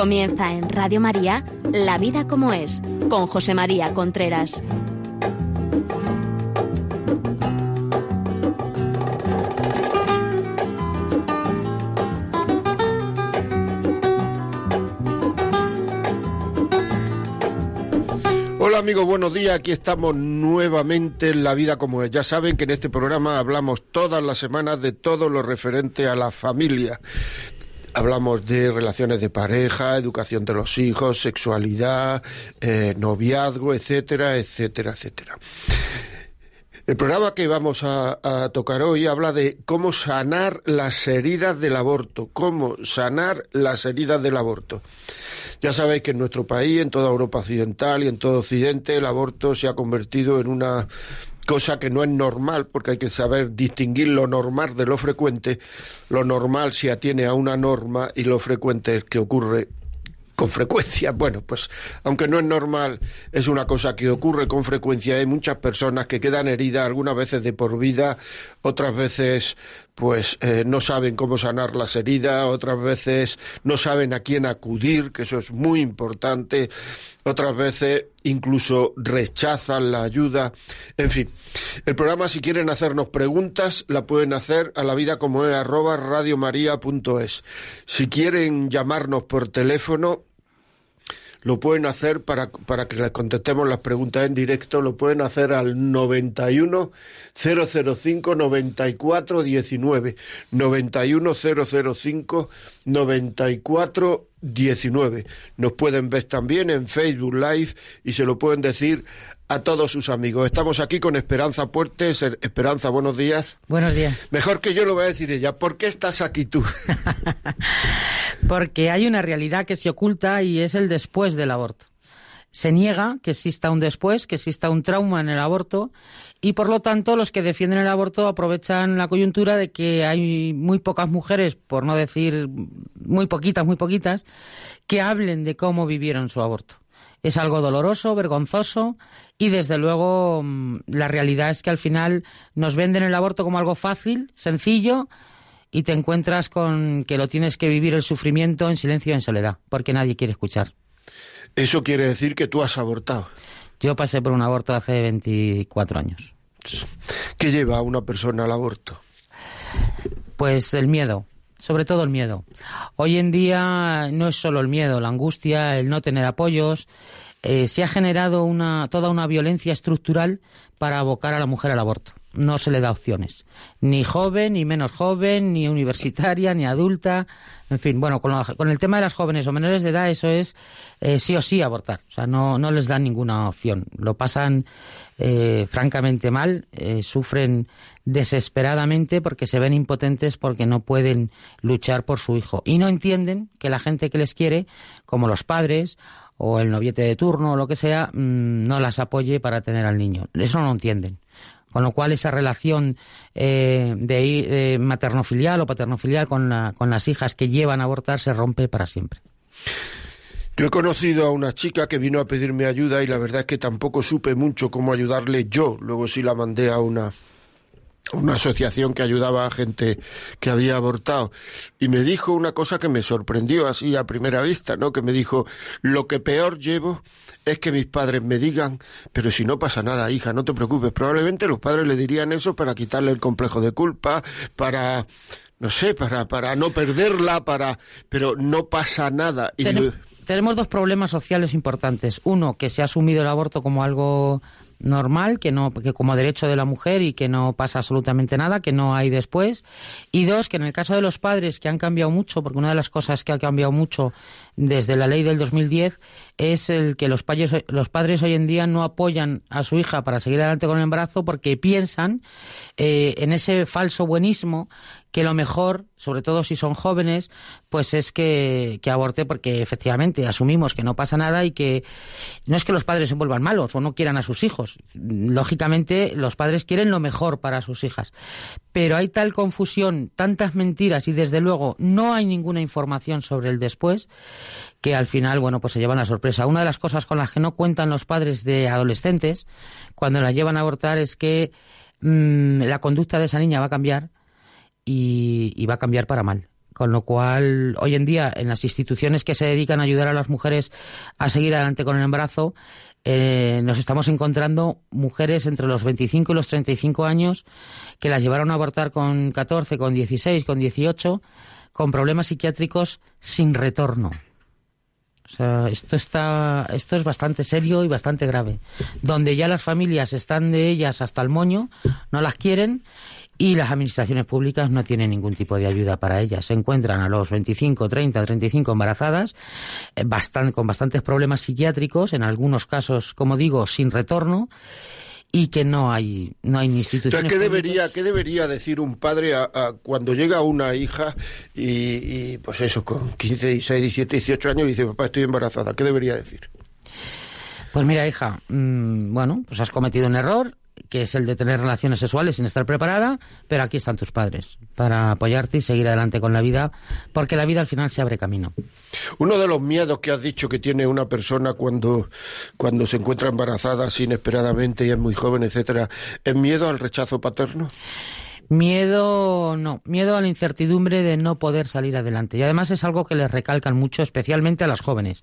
Comienza en Radio María La vida como es, con José María Contreras. Hola amigos, buenos días. Aquí estamos nuevamente en La Vida como es. Ya saben que en este programa hablamos todas las semanas de todo lo referente a la familia. Hablamos de relaciones de pareja, educación de los hijos, sexualidad, eh, noviazgo, etcétera, etcétera, etcétera. El programa que vamos a, a, tocar hoy habla de cómo sanar las heridas del aborto, cómo sanar las heridas del aborto. Ya sabéis que en nuestro país, en toda Europa occidental y en todo Occidente, el aborto se ha convertido en una cosa que no es normal, porque hay que saber distinguir lo normal de lo frecuente. Lo normal se atiene a una norma y lo frecuente es que ocurre con frecuencia. Bueno, pues aunque no es normal, es una cosa que ocurre con frecuencia. Hay muchas personas que quedan heridas algunas veces de por vida, otras veces pues eh, no saben cómo sanar las heridas, otras veces no saben a quién acudir, que eso es muy importante, otras veces incluso rechazan la ayuda. En fin, el programa si quieren hacernos preguntas la pueden hacer a la vida como radiomaria.es. Si quieren llamarnos por teléfono lo pueden hacer para, que les contestemos las preguntas en directo, lo pueden hacer al 91 005 94 19 91 005 94 19. Nos pueden ver también en Facebook Live y se lo pueden decir a todos sus amigos. Estamos aquí con Esperanza Puertes. Esperanza, buenos días. Buenos días. Mejor que yo lo voy a decir ella. ¿Por qué estás aquí tú? Porque hay una realidad que se oculta y es el después del aborto. Se niega que exista un después, que exista un trauma en el aborto y por lo tanto los que defienden el aborto aprovechan la coyuntura de que hay muy pocas mujeres, por no decir muy poquitas, muy poquitas, que hablen de cómo vivieron su aborto. Es algo doloroso, vergonzoso y desde luego la realidad es que al final nos venden el aborto como algo fácil, sencillo y te encuentras con que lo tienes que vivir el sufrimiento en silencio y en soledad, porque nadie quiere escuchar. Eso quiere decir que tú has abortado. Yo pasé por un aborto hace 24 años. ¿Qué lleva a una persona al aborto? Pues el miedo, sobre todo el miedo. Hoy en día no es solo el miedo, la angustia, el no tener apoyos. Eh, se ha generado una, toda una violencia estructural para abocar a la mujer al aborto no se le da opciones. Ni joven, ni menos joven, ni universitaria, ni adulta. En fin, bueno, con, con el tema de las jóvenes o menores de edad, eso es eh, sí o sí abortar. O sea, no, les dan ninguna opción. Lo pasan eh, francamente mal, sufren desesperadamente porque se ven impotentes porque no pueden luchar por su hijo. Y no entienden que la gente que les quiere, como los padres o el noviete de turno o lo que sea, mmm, no las apoye para tener al niño. Eso no lo entienden con lo cual esa relación eh, de, eh, maternofilial o paternofilial con, la, con las hijas que llevan a abortar se rompe para siempre. Yo he conocido a una chica que vino a pedirme ayuda y la verdad es que tampoco supe mucho cómo ayudarle yo. Luego sí la mandé a una una asociación que ayudaba a gente que había abortado y me dijo una cosa que me sorprendió así a primera vista, ¿no? Que me dijo, "Lo que peor llevo es que mis padres me digan, pero si no pasa nada, hija, no te preocupes. Probablemente los padres le dirían eso para quitarle el complejo de culpa, para no sé, para, para no perderla, para pero no pasa nada. Y tenemos dos problemas sociales importantes. Uno, que se ha asumido el aborto como algo normal, que no, que como derecho de la mujer y que no pasa absolutamente nada, que no hay después. Y dos, que en el caso de los padres que han cambiado mucho, porque una de las cosas que ha cambiado mucho desde la ley del 2010 es el que los padres, hoy en día no apoyan a su hija para seguir adelante con el embarazo porque piensan eh, en ese falso buenismo que lo mejor, sobre todo si son jóvenes, pues es que, aborte porque efectivamente asumimos que no pasa nada y que no es que los padres se vuelvan malos o no quieran a sus hijos. Lógicamente los padres quieren lo mejor para sus hijas. Pero hay tal confusión, tantas mentiras y desde luego no hay ninguna información sobre el después que al final, bueno, pues se llevan la sorpresa. Una de las cosas con las que no cuentan los padres de adolescentes cuando la llevan a abortar es que mmm, la conducta de esa niña va a cambiar y, y va a cambiar para mal Con lo cual, hoy en día, en las instituciones que se dedican a ayudar a las mujeres a seguir adelante con el embarazo, eh, nos estamos encontrando mujeres entre los 25 y los 35 años que las llevaron a abortar con 14, con 16, con 18, con problemas psiquiátricos sin retorno. Esto está, esto es bastante serio y bastante grave. Donde ya las familias están de ellas hasta el moño, no las quieren y las administraciones públicas no tienen ningún tipo de ayuda para ellas. Se encuentran a los 25, 30, 35 embarazadas eh, con bastantes problemas psiquiátricos, en algunos casos, como digo, sin retorno y que no hay no hay instituciones ¿qué debería qué debería decir un padre cuando llega una hija y, pues eso con 15 16 17 18 años y dice papá estoy embarazada qué debería decir pues mira hija mm, bueno pues has cometido un error que es el de tener relaciones sexuales sin estar preparada, pero aquí están tus padres para apoyarte y seguir adelante con la vida, porque la vida al final se abre camino. Uno de los miedos que has dicho que tiene una persona cuando, cuando se encuentra embarazada inesperadamente y es muy joven, etcétera, ¿es miedo al rechazo paterno? Miedo, no, miedo a la incertidumbre de no poder salir adelante. Y además es algo que les recalcan mucho, especialmente a las jóvenes.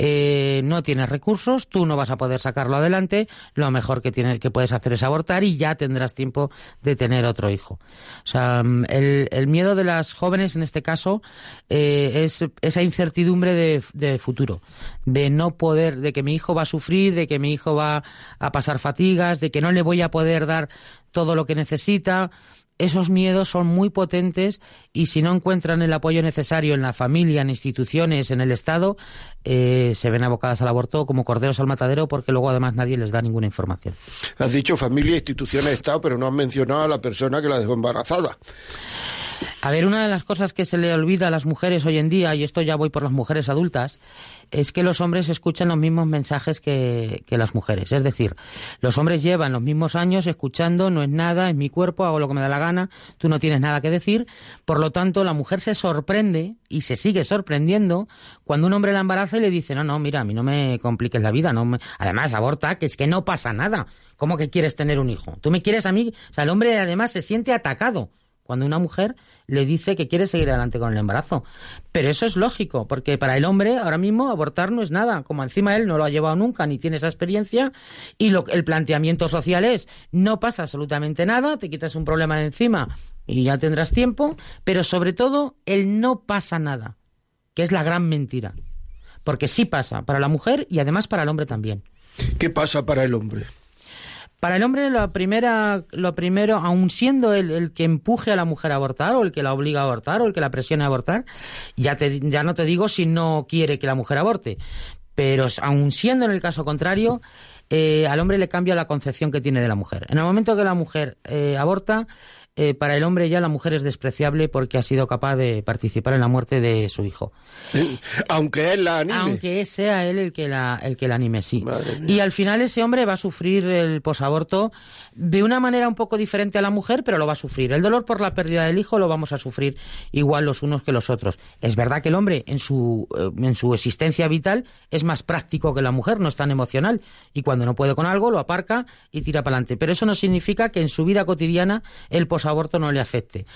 Eh, no tienes recursos, tú no vas a poder sacarlo adelante, lo mejor que, tienes, que puedes hacer es abortar y ya tendrás tiempo de tener otro hijo. O sea, mm, el, miedo de las jóvenes en este caso eh, es esa incertidumbre de, de futuro, de no poder, de que mi hijo va a sufrir, de que mi hijo va a pasar fatigas, de que no le voy a poder dar todo lo que necesita, esos miedos son muy potentes y si no encuentran el apoyo necesario en la familia, en instituciones, en el Estado, eh, se ven abocadas al aborto como corderos al matadero porque luego además nadie les da ninguna información. Has dicho familia, instituciones, Estado, pero no has mencionado a la persona que la dejó embarazada. A ver, una de las cosas que se le olvida a las mujeres hoy en día, y esto ya voy por las mujeres adultas, es que los hombres escuchan los mismos mensajes que, las mujeres. Es decir, los hombres llevan los mismos años escuchando, no es nada, es mi cuerpo, hago lo que me da la gana, tú no tienes nada que decir. Por lo tanto, la mujer se sorprende y se sigue sorprendiendo cuando un hombre la embaraza y le dice, no, no, mira, a mí no me compliques la vida, no además aborta, que es que no pasa nada. ¿Cómo que quieres tener un hijo? Tú me quieres a mí, o sea, el hombre además se siente atacado cuando una mujer le dice que quiere seguir adelante con el embarazo. Pero eso es lógico, porque para el hombre ahora mismo abortar no es nada, como encima él no lo ha llevado nunca ni tiene esa experiencia, y lo, el planteamiento social es no pasa absolutamente nada, te quitas un problema de encima y ya tendrás tiempo, pero sobre todo el no pasa nada, que es la gran mentira. Porque sí pasa para la mujer y además para el hombre también. ¿Qué pasa para el hombre? Para el hombre, lo, primera, lo primero, aun siendo el, el, que empuje a la mujer a abortar, o el que la obliga a abortar, o el que la presione a abortar, ya, te, ya no te digo si no quiere que la mujer aborte, pero aun siendo en el caso contrario, eh, al hombre le cambia la concepción que tiene de la mujer. En el momento que la mujer eh, aborta, eh, para el hombre ya la mujer es despreciable porque ha sido capaz de participar en la muerte de su hijo. aunque él la anime. Aunque sea él el que la, el que la anime, sí. Y al final ese hombre va a sufrir el posaborto de una manera un poco diferente a la mujer, pero lo va a sufrir. El dolor por la pérdida del hijo lo vamos a sufrir igual los unos que los otros. Es verdad que el hombre en su, eh, en su existencia vital es más práctico que la mujer, no es tan emocional. Y cuando no puede con algo, lo aparca y tira para adelante. Pero eso no significa que en su vida cotidiana el posaborto aborto no le afecte.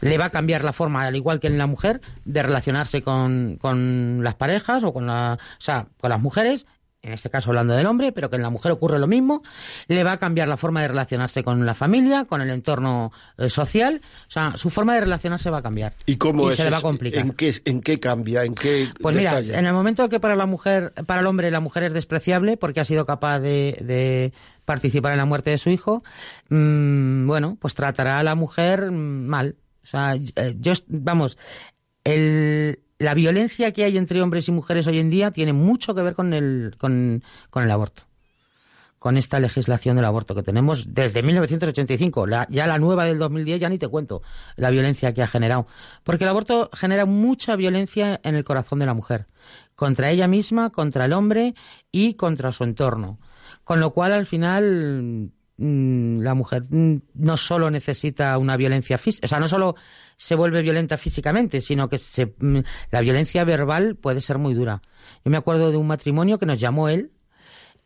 Le va a cambiar la forma, al igual que en la mujer, de relacionarse con, con las parejas o con, la, o sea, con las mujeres en este caso hablando del hombre, pero que en la mujer ocurre lo mismo, le va a cambiar la forma de relacionarse con la familia, con el entorno eh, social, o sea, su forma de relacionarse va a cambiar. ¿Y cómo se le va a complicar. ¿En qué, en qué cambia? ¿En qué Pues mira, en el momento que para la mujer, para el hombre la mujer es despreciable porque ha sido capaz de participar en la muerte de su hijo, mmm, bueno, pues tratará a la mujer mal. O sea, eh, yo, vamos, el, la violencia que hay entre hombres y mujeres hoy en día tiene mucho que ver con el, con, el aborto con esta legislación del aborto que tenemos desde 1985. La, ya la nueva del 2010 ya ni te cuento la violencia que ha generado. Porque el aborto genera mucha violencia en el corazón de la mujer. Contra ella misma, contra el hombre y contra su entorno. Con lo cual, al final, la mujer mm, no solo necesita una violencia física, o sea, no solo se vuelve violenta físicamente, sino que se, mm, la violencia verbal puede ser muy dura. Yo me acuerdo de un matrimonio que nos llamó él,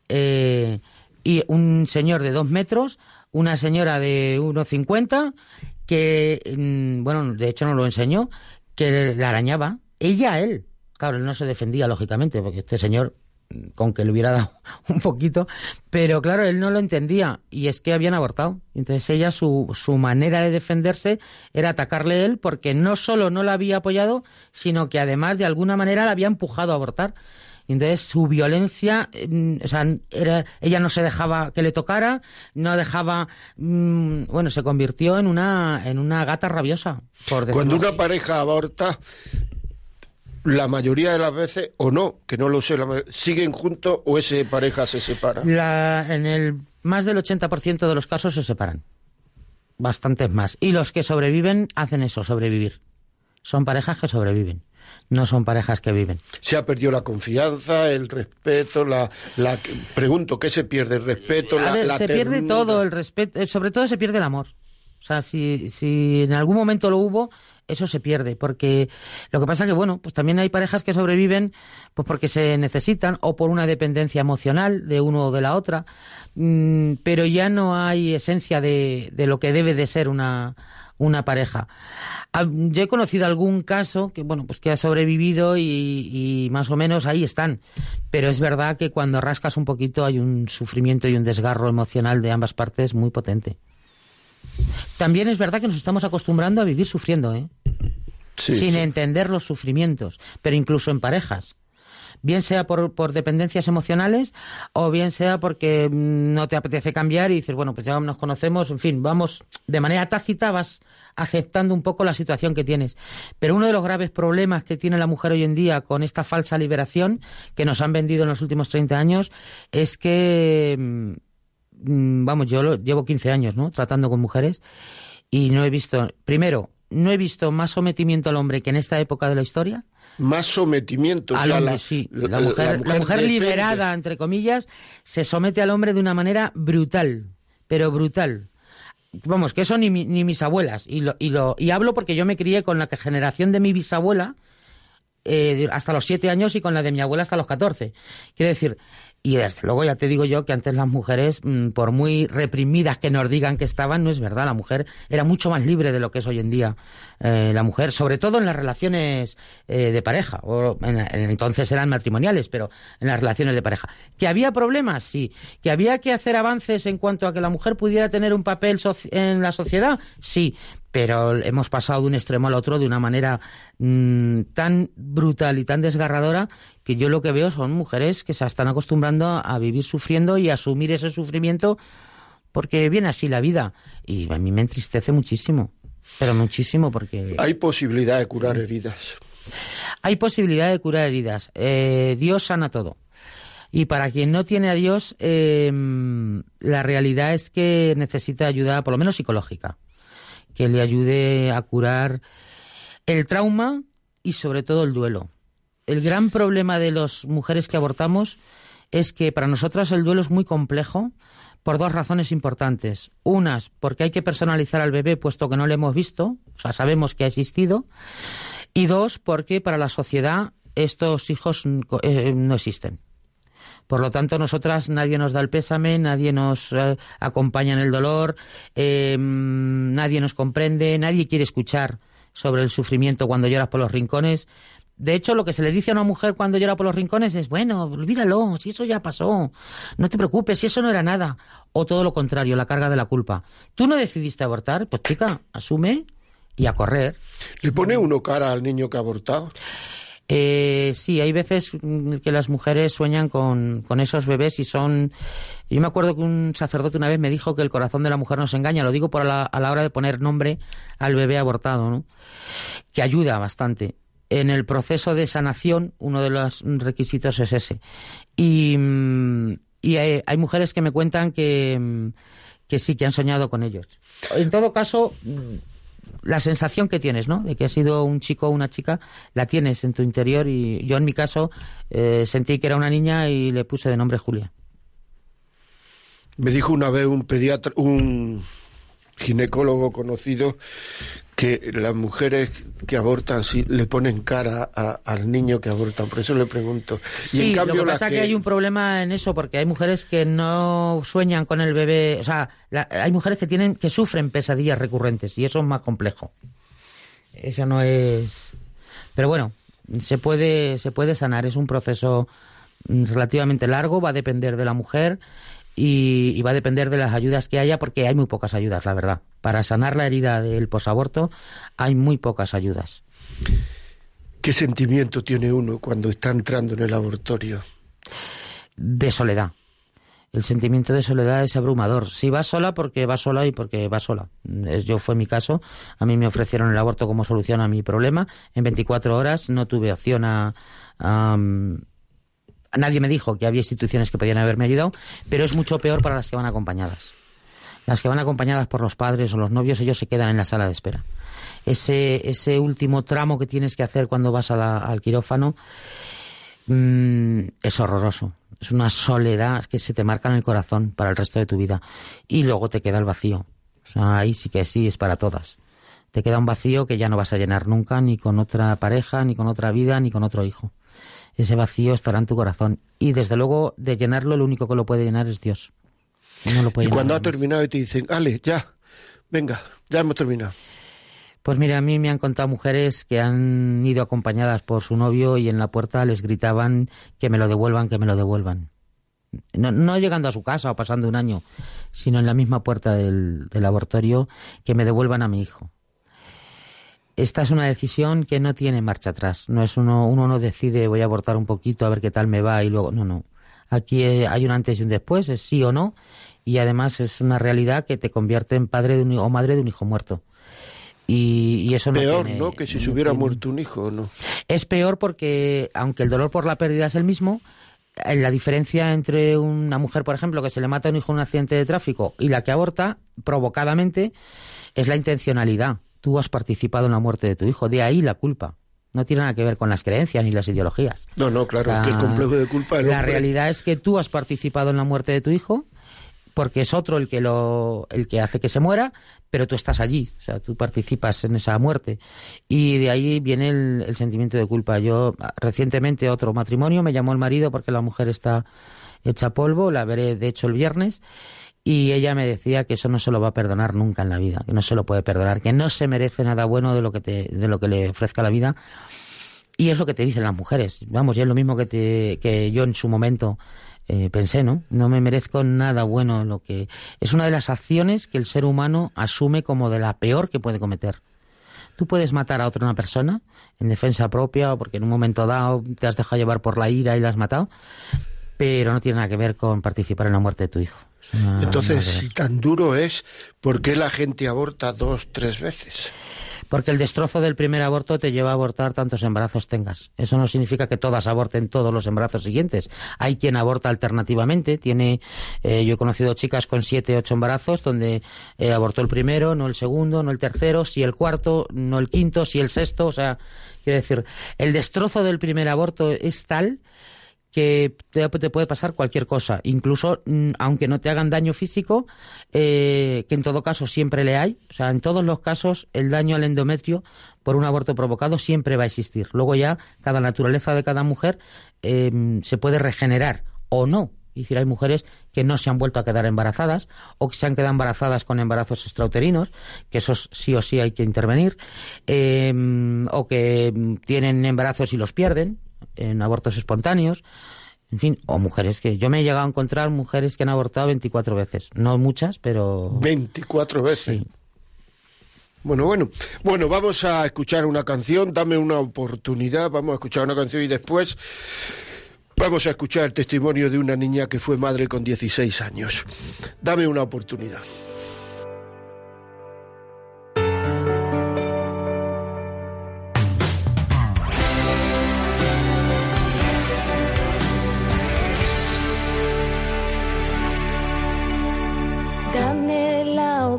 eh, y un señor de dos metros, una señora de 1,50, que, bueno, de hecho no lo enseñó, que le arañaba, ella a él. Claro, él no se defendía, lógicamente, porque este señor con que le hubiera dado un poquito, pero claro, él no lo entendía y es que habían abortado. Entonces ella, su, su manera de defenderse era atacarle él porque no solo no la había apoyado, sino que además de alguna manera la había empujado a abortar. Entonces su violencia, mm, o sea, era, ella no se dejaba que le tocara, no dejaba, mm, bueno, se convirtió en una, en una gata rabiosa. Por Cuando una así. pareja aborta, la mayoría de las veces, o no, que no lo sé, la siguen juntos o esa pareja se separa. La- en el más del 80% de los casos se separan. Bastantes más. Y los que sobreviven hacen eso, sobrevivir. Son parejas que sobreviven. No son parejas que viven. Se ha perdido la confianza, el respeto, la, la pregunto, ¿qué se pierde? El respeto, A la, ver, la se pierde todo, el respeto, eh, sobre todo se pierde el amor. O sea, si, si en algún momento lo hubo, eso se pierde, porque lo que pasa que, bueno, pues también hay parejas que sobreviven pues porque se necesitan o por una dependencia emocional de uno o de la otra, mm, pero ya no hay esencia de, de lo que debe de ser una, una pareja. Ah, Yo he conocido algún caso que, bueno, pues que ha sobrevivido y, y más o menos ahí están. Pero es verdad que cuando rascas un poquito hay un sufrimiento y un desgarro emocional de ambas partes muy potente. También es verdad que nos estamos acostumbrando a vivir sufriendo, ¿eh? Sí, sin sí. entender los sufrimientos, pero incluso en parejas. Bien sea por, por dependencias emocionales o bien sea porque mm, no te apetece cambiar y dices, bueno, pues ya nos conocemos, en fin, vamos, de manera tácita vas aceptando un poco la situación que tienes. Pero uno de los graves problemas que tiene la mujer hoy en día con esta falsa liberación que nos han vendido en los últimos 30 años es que, mm, vamos, yo lo- llevo 15 años, ¿no? Tratando con mujeres y no he visto, primero, no he visto más sometimiento al hombre que en esta época de la historia. Más sometimiento. o Al sea, hombre, la, sí. la- La mujer, la mujer liberada, entre comillas, se somete al hombre de una manera brutal, pero brutal. Vamos, que eso ni, ni mis abuelas. Y, lo, y, lo, y hablo porque yo me crié con la generación de mi bisabuela eh, hasta los siete años y con la de mi abuela hasta los 14. Quiero decir, y desde luego ya te digo yo que antes las mujeres, mm, por muy reprimidas que nos digan que estaban, no es verdad. La mujer era mucho más libre de lo que es hoy en día eh, la mujer, sobre todo en las relaciones eh, de pareja. O en, en entonces eran matrimoniales, pero en las relaciones de pareja. ¿Que había problemas? Sí. ¿Que había que hacer avances en cuanto a que la mujer pudiera tener un papel en la sociedad? Sí. Pero hemos pasado de un extremo al otro de una manera mm, tan brutal y tan desgarradora que yo lo que veo son mujeres que se están acostumbrando a, a vivir sufriendo y a asumir ese sufrimiento porque viene así la vida. Y a mí me entristece muchísimo. Pero muchísimo porque Hay posibilidad de curar heridas. hay posibilidad de curar heridas. Eh, Dios sana todo. Y para quien no tiene a Dios, eh, la realidad es que necesita ayuda, por lo menos psicológica, que le ayude a curar el trauma y sobre todo el duelo. El gran problema de las mujeres que abortamos es que para nosotras el duelo es muy complejo por dos razones importantes. Unas, porque hay que personalizar al bebé puesto que no lo hemos visto, o sea, sabemos que ha existido. Y dos, porque para la sociedad estos hijos eh, no existen. Por lo tanto, nosotras nadie nos da el pésame, nadie nos eh, acompaña en el dolor, eh, nadie nos comprende, nadie quiere escuchar sobre el sufrimiento cuando lloras por los rincones. De hecho, lo que se le dice a una mujer cuando llora por los rincones es, bueno, olvídalo, si eso ya pasó, no te preocupes, si eso no era nada. O todo lo contrario, la carga de la culpa. ¿Tú no decidiste abortar? Pues chica, asume y a correr. ¿Le pone uno cara al niño que ha abortado? Eh, sí, hay veces que las mujeres sueñan con, esos bebés y son... Yo me acuerdo que un sacerdote una vez me dijo que el corazón de la mujer no se engaña, lo digo por la, a la hora de poner nombre al bebé abortado, ¿no? Que ayuda bastante. En el proceso de sanación, uno de los requisitos es ese. Y, hay, hay mujeres que me cuentan que, que sí, que han soñado con ellos. En todo caso, la sensación que tienes, ¿no? De que has sido un chico o una chica, la tienes en tu interior y yo en mi caso eh, sentí que era una niña y le puse de nombre Julia. Me dijo una vez un pediatra, un ginecólogo conocido que las mujeres que abortan sí le ponen cara a- al niño que abortan. Por eso le pregunto. y Sí, en cambio lo que pasa es que... hay un problema en eso porque hay mujeres que no sueñan con el bebé, o sea, la- hay mujeres que tienen que sufren pesadillas recurrentes y eso es más complejo. Eso no es Pero bueno, se puede, se puede sanar. Es un proceso mm, relativamente largo, va a depender de la mujer y, va a depender de las ayudas que haya, porque hay muy pocas ayudas, la verdad. Para sanar la herida del posaborto hay muy pocas ayudas. ¿Qué sentimiento tiene uno cuando está entrando en el abortorio? De soledad. El sentimiento de soledad es abrumador. Si va sola, porque va sola y porque va sola. Yo fue mi caso. A mí me ofrecieron el aborto como solución a mi problema. En 24 horas no tuve opción a, nadie me dijo que había instituciones que podían haberme ayudado, pero es mucho peor para las que van acompañadas. Las que van acompañadas por los padres o los novios, ellos se quedan en la sala de espera. Ese, ese último tramo que tienes que hacer cuando vas al quirófano mm, es horroroso. Es una soledad que se te marca en el corazón para el resto de tu vida. Y luego te queda el vacío. O sea, ahí sí que sí, es para todas. Te queda un vacío que ya no vas a llenar nunca, ni con otra pareja, ni con otra vida, ni con otro hijo ese vacío estará en tu corazón. Y desde luego, de llenarlo, lo único que lo puede llenar es Dios. y cuando ha terminado y te dicen, Ale, ya, venga, ya hemos terminado. Pues mira, a mí me han contado mujeres que han ido acompañadas por su novio y en la puerta les gritaban que me lo devuelvan, que me lo devuelvan. No, no llegando a su casa o pasando un año, sino en la misma puerta del, del abortorio, que me devuelvan a mi hijo esta es una decisión que no tiene marcha atrás. No es uno, uno no decide voy a abortar un poquito a ver qué tal me va y luego no, no. Aquí eh, hay un antes y un después, es sí o no, y además es una realidad que te convierte en padre de un, o madre de un hijo muerto. Y, eso no peor, tiene, ¿no? Que si se hubiera muerto un hijo, ¿no? Es peor porque, aunque el dolor por la pérdida es el mismo, eh, la diferencia entre una mujer, por ejemplo, que se le mata a un hijo en un accidente de tráfico y la que aborta provocadamente es la intencionalidad tú has participado en la muerte de tu hijo. De ahí la culpa. No tiene nada que ver con las creencias ni las ideologías. No, no, claro, que el complejo de culpa. la realidad es que tú has participado en la muerte de tu hijo porque es otro el que lo el que hace que se muera, pero tú estás allí, o sea, tú participas en esa muerte y de ahí viene el, el sentimiento de culpa. Yo recientemente otro matrimonio me llamó el marido porque la mujer está hecha polvo, la veré de hecho el viernes y ella me decía que eso no se lo va a perdonar nunca en la vida, que no se lo puede perdonar, que no se merece nada bueno de lo que, te, de lo que le ofrezca la vida. Y es lo que te dicen las mujeres. Vamos, y es lo mismo que, te, que yo en su momento eh, pensé, ¿no? No me merezco nada bueno lo que... Es una de las acciones que el ser humano asume como de la peor que puede cometer. Tú puedes matar a otra una persona en defensa propia o porque en un momento dado te has dejado llevar por la ira y la has matado, pero no tiene nada que ver con participar en la muerte de tu hijo. Entonces, si tan duro es, ¿por qué la gente aborta dos, tres veces? Porque el destrozo del primer aborto te lleva a abortar tantos embarazos tengas. Eso no significa que todas aborten todos los embarazos siguientes. Hay quien aborta alternativamente. Tiene, eh, yo he conocido chicas con siete, ocho embarazos donde eh, abortó el primero, no el segundo, no el tercero, si el cuarto, no el quinto, si el sexto. O sea, quiero decir, el destrozo del primer aborto es tal que te, puede pasar cualquier cosa, incluso mm, aunque no te hagan daño físico, eh, que en todo caso siempre le hay, o sea, en todos los casos el daño al endometrio por un aborto provocado siempre va a existir. Luego ya cada naturaleza de cada mujer eh, se puede regenerar o no. Es decir, hay mujeres que no se han vuelto a quedar embarazadas o que se han quedado embarazadas con embarazos extrauterinos, que esos sí o sí hay que intervenir, eh, o que tienen embarazos y los pierden, en abortos espontáneos, en fin, o mujeres que yo me he llegado a encontrar mujeres que han abortado 24 veces, no muchas, pero 24 veces. Bueno, bueno, bueno, vamos a escuchar una canción, dame una oportunidad, vamos a escuchar una canción y después vamos a escuchar el testimonio de una niña que fue madre con 16 años. Dame una oportunidad.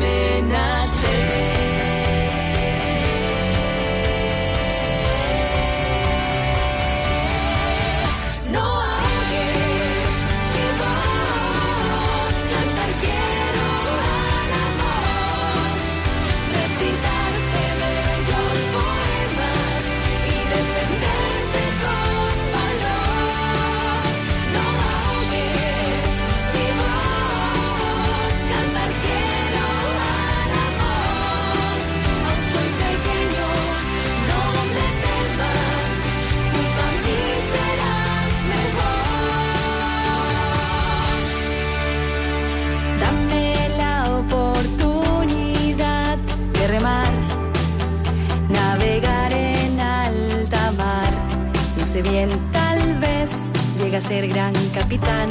déjame bien, tal vez llega a ser gran capitán.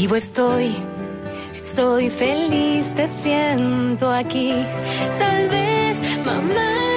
Vivo estoy, soy feliz, te siento aquí. Tal vez, mamá.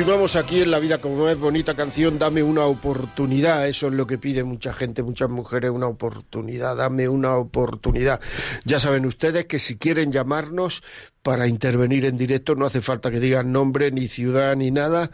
Continuamos aquí en La Vida como es bonita canción, dame una oportunidad, eso es lo que pide mucha gente, muchas mujeres, una oportunidad, dame una oportunidad. Ya saben ustedes que si quieren llamarnos para intervenir en directo no hace falta que digan nombre ni ciudad ni nada,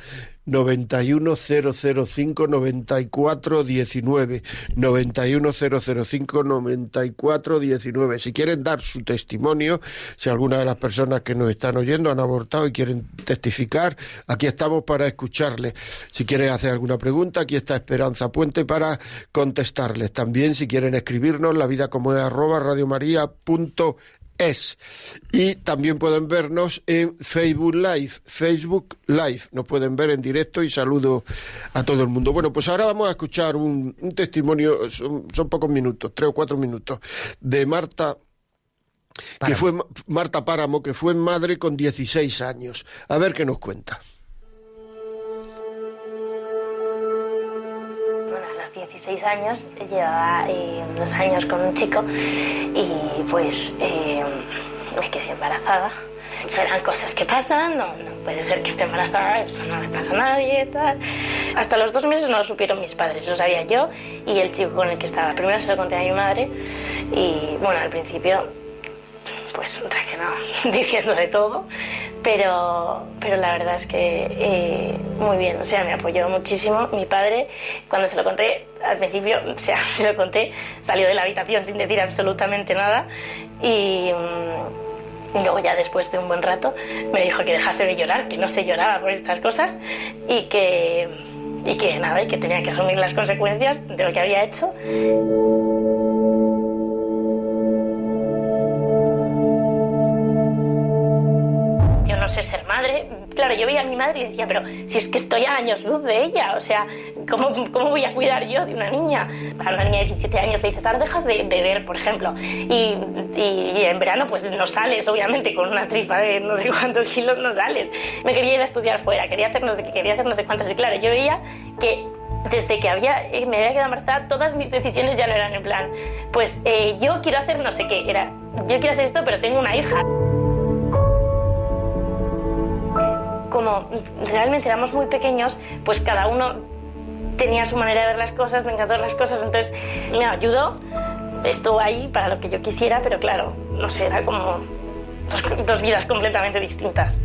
91005 9419 91005 9419 si quieren dar su testimonio si alguna de las personas que nos están oyendo han abortado y quieren testificar aquí estamos para escucharles si quieren hacer alguna pregunta aquí está Esperanza Puente para contestarles. También si quieren escribirnos la vida como es arroba es. Y también pueden vernos en Facebook Live, Facebook Live. Nos pueden ver en directo y saludo a todo el mundo. Bueno, pues ahora vamos a escuchar un, testimonio, son, pocos minutos, tres o cuatro minutos, de Marta que fue Marta Páramo, que fue madre con 16 años. A ver qué nos cuenta. 16 años, llevaba eh, unos años con un chico y pues eh, me quedé embarazada. Serán cosas que pasan, no, puede ser que esté embarazada, eso no le pasa a nadie, tal. Hasta los dos meses no lo supieron mis padres, lo sabía yo y el chico con el que estaba. Primero se lo conté a mi madre y bueno, al principio pues no diciendo de todo, pero, pero la verdad es que eh, muy bien, o sea, me apoyó muchísimo. Mi padre, cuando se lo conté, al principio, o sea, se lo conté, salió de la habitación sin decir absolutamente nada y, mm, y luego ya después de un buen rato me dijo que dejase de llorar, que no se lloraba por estas cosas y que, y que nada, y que tenía que asumir las consecuencias de lo que había hecho. Ser madre. Claro, yo veía a mi madre y decía, pero si es que estoy a años luz de ella, o sea, ¿cómo, cómo voy a cuidar yo de una niña? A una niña de 17 años le dices, ahora dejas de beber, por ejemplo, y, y, en verano pues no sales, obviamente, con una tripa de no sé cuántos kilos no sales. Me quería ir a estudiar fuera, quería hacer no sé, quería hacer no sé cuántas. Y claro, yo veía que desde que había, eh, me había quedado embarazada, todas mis decisiones ya no eran en plan, pues eh, yo quiero hacer no sé qué, era, yo quiero hacer esto, pero tengo una hija. Como realmente éramos muy pequeños, pues cada uno tenía su manera de ver las cosas, de encantar las cosas, entonces me ayudó, estuvo ahí para lo que yo quisiera, pero claro, no sé, era como dos, vidas completamente distintas.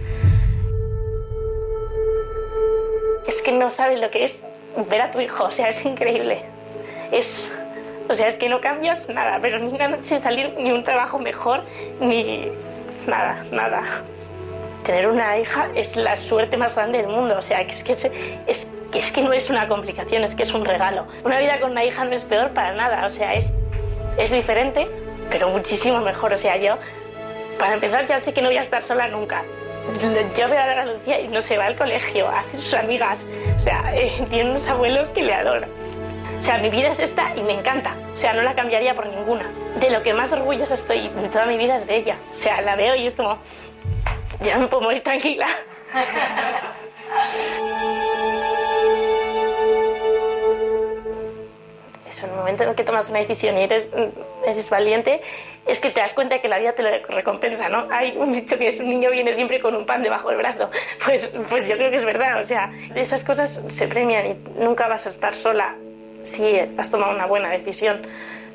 Es que no sabes lo que es ver a tu hijo, o sea, es increíble. Es, o sea, es que no cambias nada, pero ni una noche salir ni un trabajo mejor, ni nada, nada. Tener una hija es la suerte más grande del mundo, o sea, que es que es, es, es que no es una complicación, es que es un regalo. Una vida con una hija no es peor para nada, o sea, es, es diferente, pero muchísimo mejor. O sea, yo, para empezar, ya sé que no voy a estar sola nunca. Yo veo a Lucía y no se va al colegio, hace sus amigas, o sea, eh, tiene unos abuelos que le adoran. O sea, mi vida es esta y me encanta. O sea, no la cambiaría por ninguna. De lo que más orgullosa estoy de toda mi vida es de ella. O sea, la veo y es como, ya me puedo morir tranquila. Eso, en el momento en que tomas una decisión y eres, eres valiente, es que te das cuenta que la vida te lo recompensa, ¿no? Hay un dicho que es un niño viene siempre con un pan debajo del brazo. Pues, pues yo creo que es verdad, o sea, esas cosas se premian y nunca vas a estar sola si has tomado una buena decisión.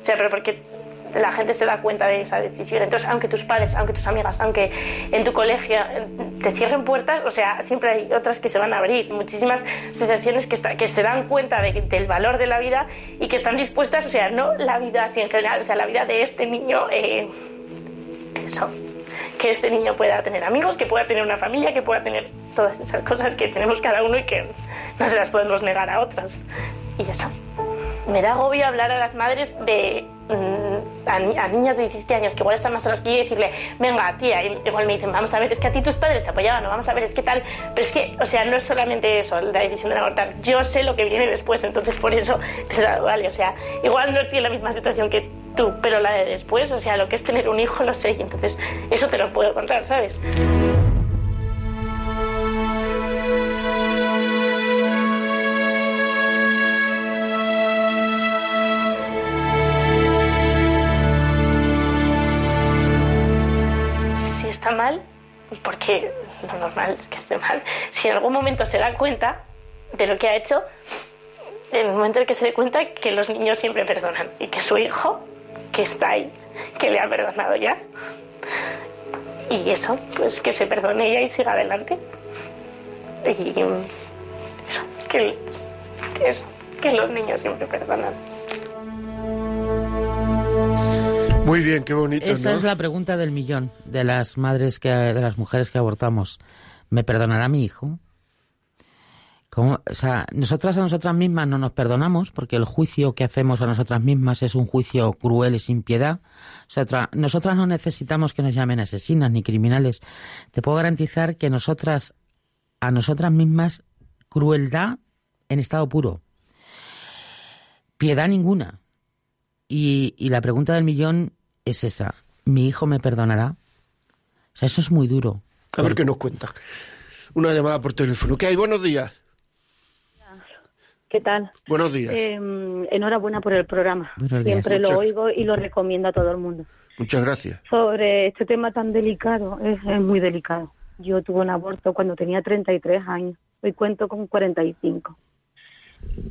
O sea, pero porque la gente se da cuenta de esa decisión. Entonces, aunque tus padres, aunque tus amigas, aunque en tu colegio te cierren puertas, o sea, siempre hay otras que se van a abrir. Muchísimas asociaciones que, que se dan cuenta del valor de la vida y que están dispuestas, o sea, no la vida así en general, o sea, la vida de este niño, eh, eso, que este niño pueda tener amigos, que pueda tener una familia, que pueda tener todas esas cosas que tenemos cada uno y que no se las podemos negar a otras. Y eso. Me da agobio hablar a las madres de mm, a, niñas de 17 años que igual están más solas que yo y decirle, venga, tía, y igual me dicen, vamos a ver, es que a ti tus padres te apoyaban, no vamos a ver, es que tal, pero es que, o sea, no es solamente eso, la decisión de abortar, yo sé lo que viene después, entonces por eso, pensado, vale, o sea, igual no estoy en la misma situación que tú, pero la de después, o sea, lo que es tener un hijo lo sé, y entonces eso te lo puedo contar, ¿sabes? Porque lo normal es que esté mal, si en algún momento se da cuenta de lo que ha hecho, en el momento en que se dé cuenta que los niños siempre perdonan y que su hijo, que está ahí, que le ha perdonado ya, y eso, pues que se perdone ella y siga adelante. Y eso, que, eso, que los niños siempre perdonan. Muy bien, qué bonito. Esa es la pregunta del millón de las madres que, de las mujeres que abortamos. ¿Me perdonará mi hijo? O sea, nosotras a nosotras mismas no nos perdonamos porque el juicio que hacemos a nosotras mismas es un juicio cruel y sin piedad. O sea, nosotras no necesitamos que nos llamen asesinas ni criminales. Te puedo garantizar que nosotras, a nosotras mismas, crueldad en estado puro. Piedad ninguna. Y, y la pregunta del millón es esa. ¿Mi hijo me perdonará? O sea, eso es muy duro. A ver qué nos cuenta. Una llamada por teléfono. ¿Qué hay? Buenos días. ¿Qué tal? Buenos días. Em, enhorabuena por el programa. Siempre lo oigo y lo recomiendo a todo el mundo. Muchas gracias. Sobre este tema tan delicado, es, es, muy delicado. Yo tuve un aborto cuando tenía 33 años. Hoy cuento con 45.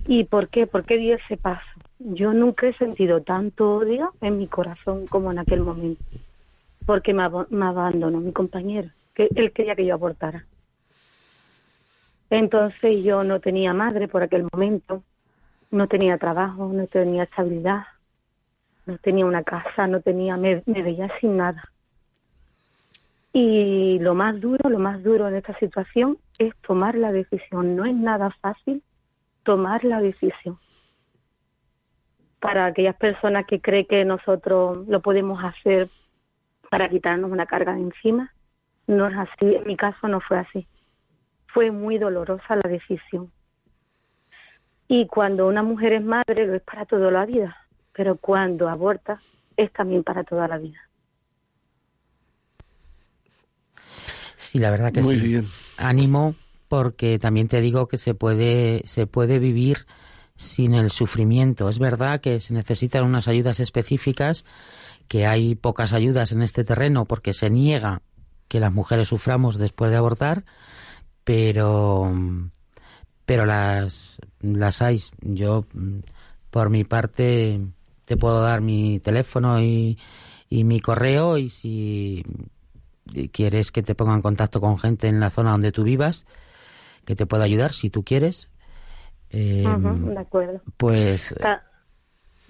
¿Y por qué? ¿Por qué di ese paso? Yo nunca he sentido tanto odio en mi corazón como en aquel momento, porque me, abandonó mi compañero, que él quería que yo abortara. Entonces yo no tenía madre por aquel momento, no tenía trabajo, no tenía estabilidad, no tenía una casa, no tenía, me, me veía sin nada. Y lo más duro, lo más duro en esta situación es tomar la decisión. No es nada fácil tomar la decisión para aquellas personas que creen que nosotros lo podemos hacer para quitarnos una carga de encima. No es así, en mi caso no fue así. Fue muy dolorosa la decisión. Y cuando una mujer es madre, lo es para toda la vida, pero cuando aborta, es también para toda la vida. Sí, la verdad que Muy sí. bien. Ánimo, porque también te digo que se puede, se puede vivir sin el sufrimiento. Es verdad que se necesitan unas ayudas específicas, que hay pocas ayudas en este terreno porque se niega que las mujeres suframos después de abortar, pero pero las las hay. Yo por mi parte te puedo dar mi teléfono y, y mi correo y si quieres que te ponga en contacto con gente en la zona donde tú vivas que te pueda ayudar si tú quieres Eh, de acuerdo. Pues Ta-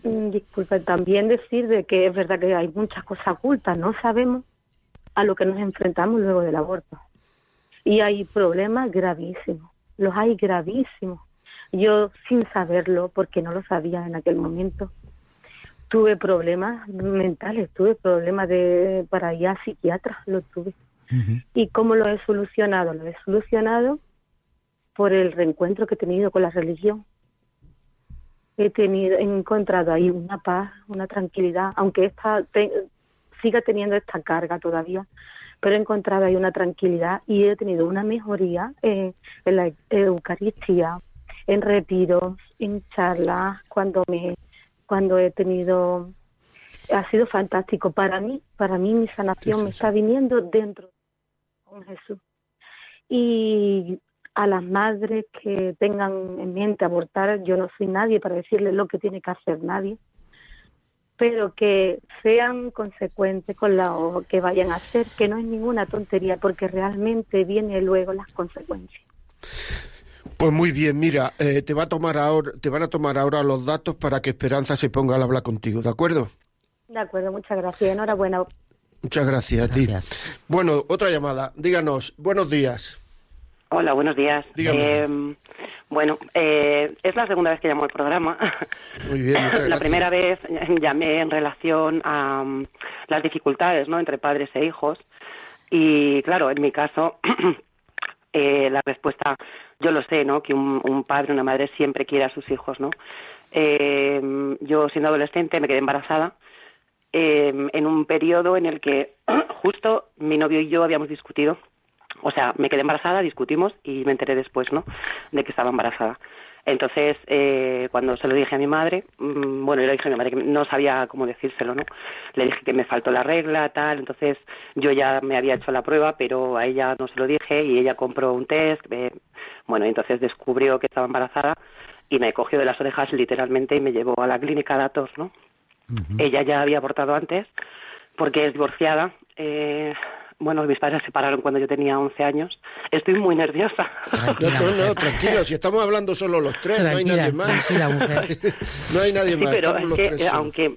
mm, disculpa, también decir de que es verdad que hay muchas cosas ocultas, no sabemos a lo que nos enfrentamos luego del aborto. Y hay problemas gravísimos, los hay gravísimos. Yo, sin saberlo, porque no lo sabía en aquel momento, tuve problemas mentales, tuve problemas de para ir a psiquiatra, lo tuve. ¿Y cómo lo he solucionado? Lo he solucionado por el reencuentro que he tenido con la religión. He tenido, he encontrado ahí una paz, una tranquilidad, aunque esta te- siga teniendo esta carga todavía, pero he encontrado ahí una tranquilidad y he tenido una mejoría eh, en la Eucaristía, en retiros, en charlas, cuando me, cuando he tenido, ha sido fantástico para mí, para mí mi sanación Sí, sí, me está viniendo dentro con Jesús. Y a las madres que tengan en mente abortar, yo no soy nadie para decirles lo que tiene que hacer nadie, pero que sean consecuentes con lo que vayan a hacer, que no es ninguna tontería, porque realmente viene luego las consecuencias. Pues muy bien, mira, eh, te va a tomar ahora, te van a tomar ahora los datos para que Esperanza se ponga al habla contigo, ¿de acuerdo? De acuerdo, muchas gracias. Enhorabuena. Muchas gracias a ti. Gracias. Bueno, otra llamada. Díganos, buenos días. Hola, buenos días. Eh, bueno, eh, es la segunda vez que llamo al programa. Muy bien, muchas La primera vez llamé en relación a mm, las dificultades ¿no? entre padres e hijos. Y claro, en mi caso, eh, la respuesta, yo lo sé, ¿no? Que un, un padre, una madre siempre quiere a sus hijos, ¿no? Eh, yo siendo adolescente me quedé embarazada eh, en un periodo en el que justo mi novio y yo habíamos discutido o sea, me quedé embarazada, discutimos y me enteré después, ¿no? De que estaba embarazada. Entonces, eh, cuando se lo dije a mi madre, mm, bueno, yo le dije a mi madre que no sabía cómo decírselo, ¿no? Le dije que me faltó la regla, tal, entonces yo ya me había hecho la prueba, pero a ella no se lo dije y ella compró un test, eh, bueno, entonces descubrió que estaba embarazada y me cogió de las orejas literalmente y me llevó a la clínica Datos, ¿no? Ella ya había abortado antes porque es divorciada. Eh, bueno, mis padres se separaron cuando yo tenía 11 años. Estoy muy nerviosa. No, Tranquila, no, no, tranquilo, si estamos hablando solo los tres, no hay nadie más. tranquila, mujer. no hay nadie Sí, más, pero es los que tres eh, aunque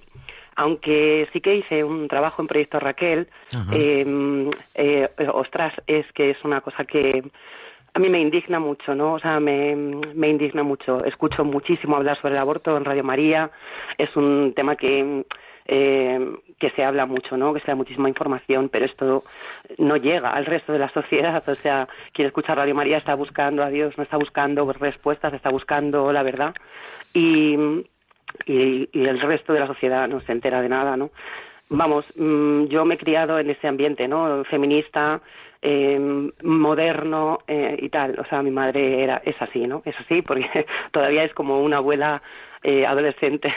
aunque sí que hice un trabajo en Proyecto Raquel, Ajá. eh, eh, ostras, es que es una cosa que a mí me indigna mucho, ¿no? O sea, me, me indigna mucho. Escucho muchísimo hablar sobre el aborto en Radio María. Es un tema que eh, que se habla mucho, ¿no? Que se da muchísima información, pero esto no llega al resto de la sociedad. O sea, quien escucha Radio María está buscando a Dios, no está buscando respuestas, está buscando la verdad. Y, y, el resto de la sociedad no se entera de nada, ¿no? Vamos, mm, yo me he criado en ese ambiente, ¿no? Feminista, eh, moderno eh, y tal. O sea, mi madre era es así, ¿no? Es así porque todavía es como una abuela eh, adolescente.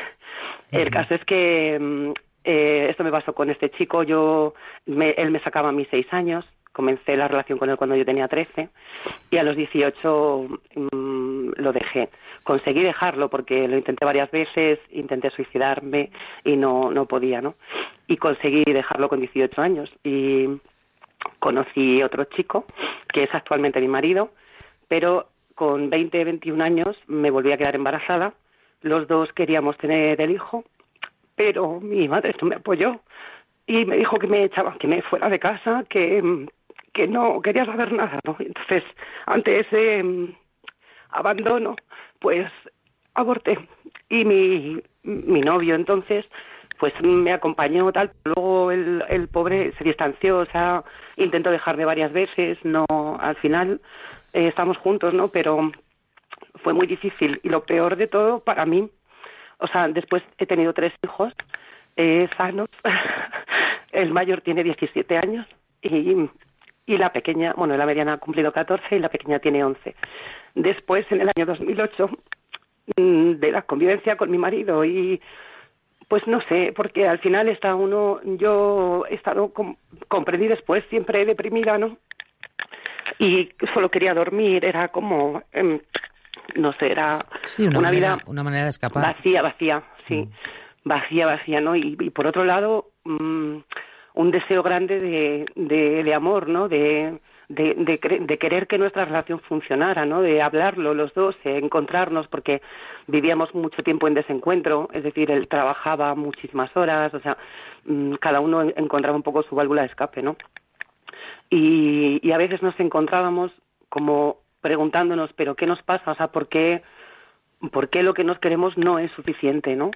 El caso es que mm, eh, esto me pasó con este chico. Yo, me- él me sacaba a mis seis años. Comencé la relación con él cuando yo tenía 13 y a los 18 mm, lo dejé. Conseguí dejarlo porque lo intenté varias veces, intenté suicidarme y no, no podía, ¿no? Y conseguí dejarlo con 18 años y conocí otro chico que es actualmente mi marido, pero con 20, 21 años me volví a quedar embarazada. Los dos queríamos tener el hijo, pero mi madre no me apoyó y me dijo que me echaba, que me fuera de casa, que, mm, que no quería saber nada, ¿no? Entonces, ante ese mm, abandono, pues aborté. Y mi, mi novio entonces, pues me acompañó tal, luego el, el pobre se distanció, o sea, intentó dejarme varias veces, no, al final eh, estamos juntos, ¿no? Pero fue muy difícil y lo peor de todo para mí, o sea, después he tenido tres hijos eh, sanos, el mayor tiene 17 años y, y la pequeña, bueno, la mediana ha cumplido 14 y la pequeña tiene 11. Después, en el año 2008, mm, de la convivencia con mi marido y pues no sé, porque al final está uno, yo he estado, com- comprendí después, siempre deprimida, ¿no? Y solo quería dormir, era como, em, no sé, era Sí, una, una manera, vida una manera de escapar. vacía, vacía, sí, vacía, vacía, ¿no? Y, y por otro lado, mm, un deseo grande de, de, de amor, ¿no? De, de, de, querer que nuestra relación funcionara, ¿no? De hablarlo los dos, de encontrarnos, porque vivíamos mucho tiempo en desencuentro, es decir, él trabajaba muchísimas horas, o sea, mm, cada uno encontraba un poco su válvula de escape, ¿no? Y, y a veces nos encontrábamos como preguntándonos, ¿pero qué nos pasa? O sea, ¿por qué, ¿por qué lo que nos queremos no es suficiente, ¿no?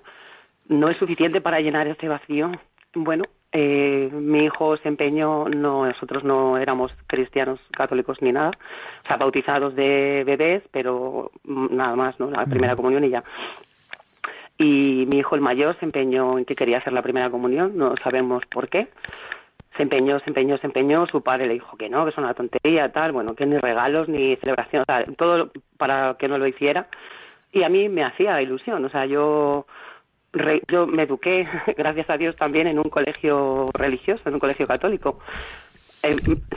No es suficiente para llenar ese vacío. Bueno, eh, mi hijo se empeñó, no, nosotros no éramos cristianos católicos ni nada, o sea, bautizados de bebés, pero nada más, ¿no? La primera comunión y ya. Y mi hijo el mayor se empeñó en que quería hacer la primera comunión, no sabemos por qué. Se empeñó, se empeñó, se empeñó, su padre le dijo que no, que es una tontería, tal, bueno, que ni regalos ni celebración, o sea, todo para que no lo hiciera. Y a mí me hacía ilusión, o sea, yo yo me eduqué, gracias a Dios, también en un colegio religioso, en un colegio católico. Eh,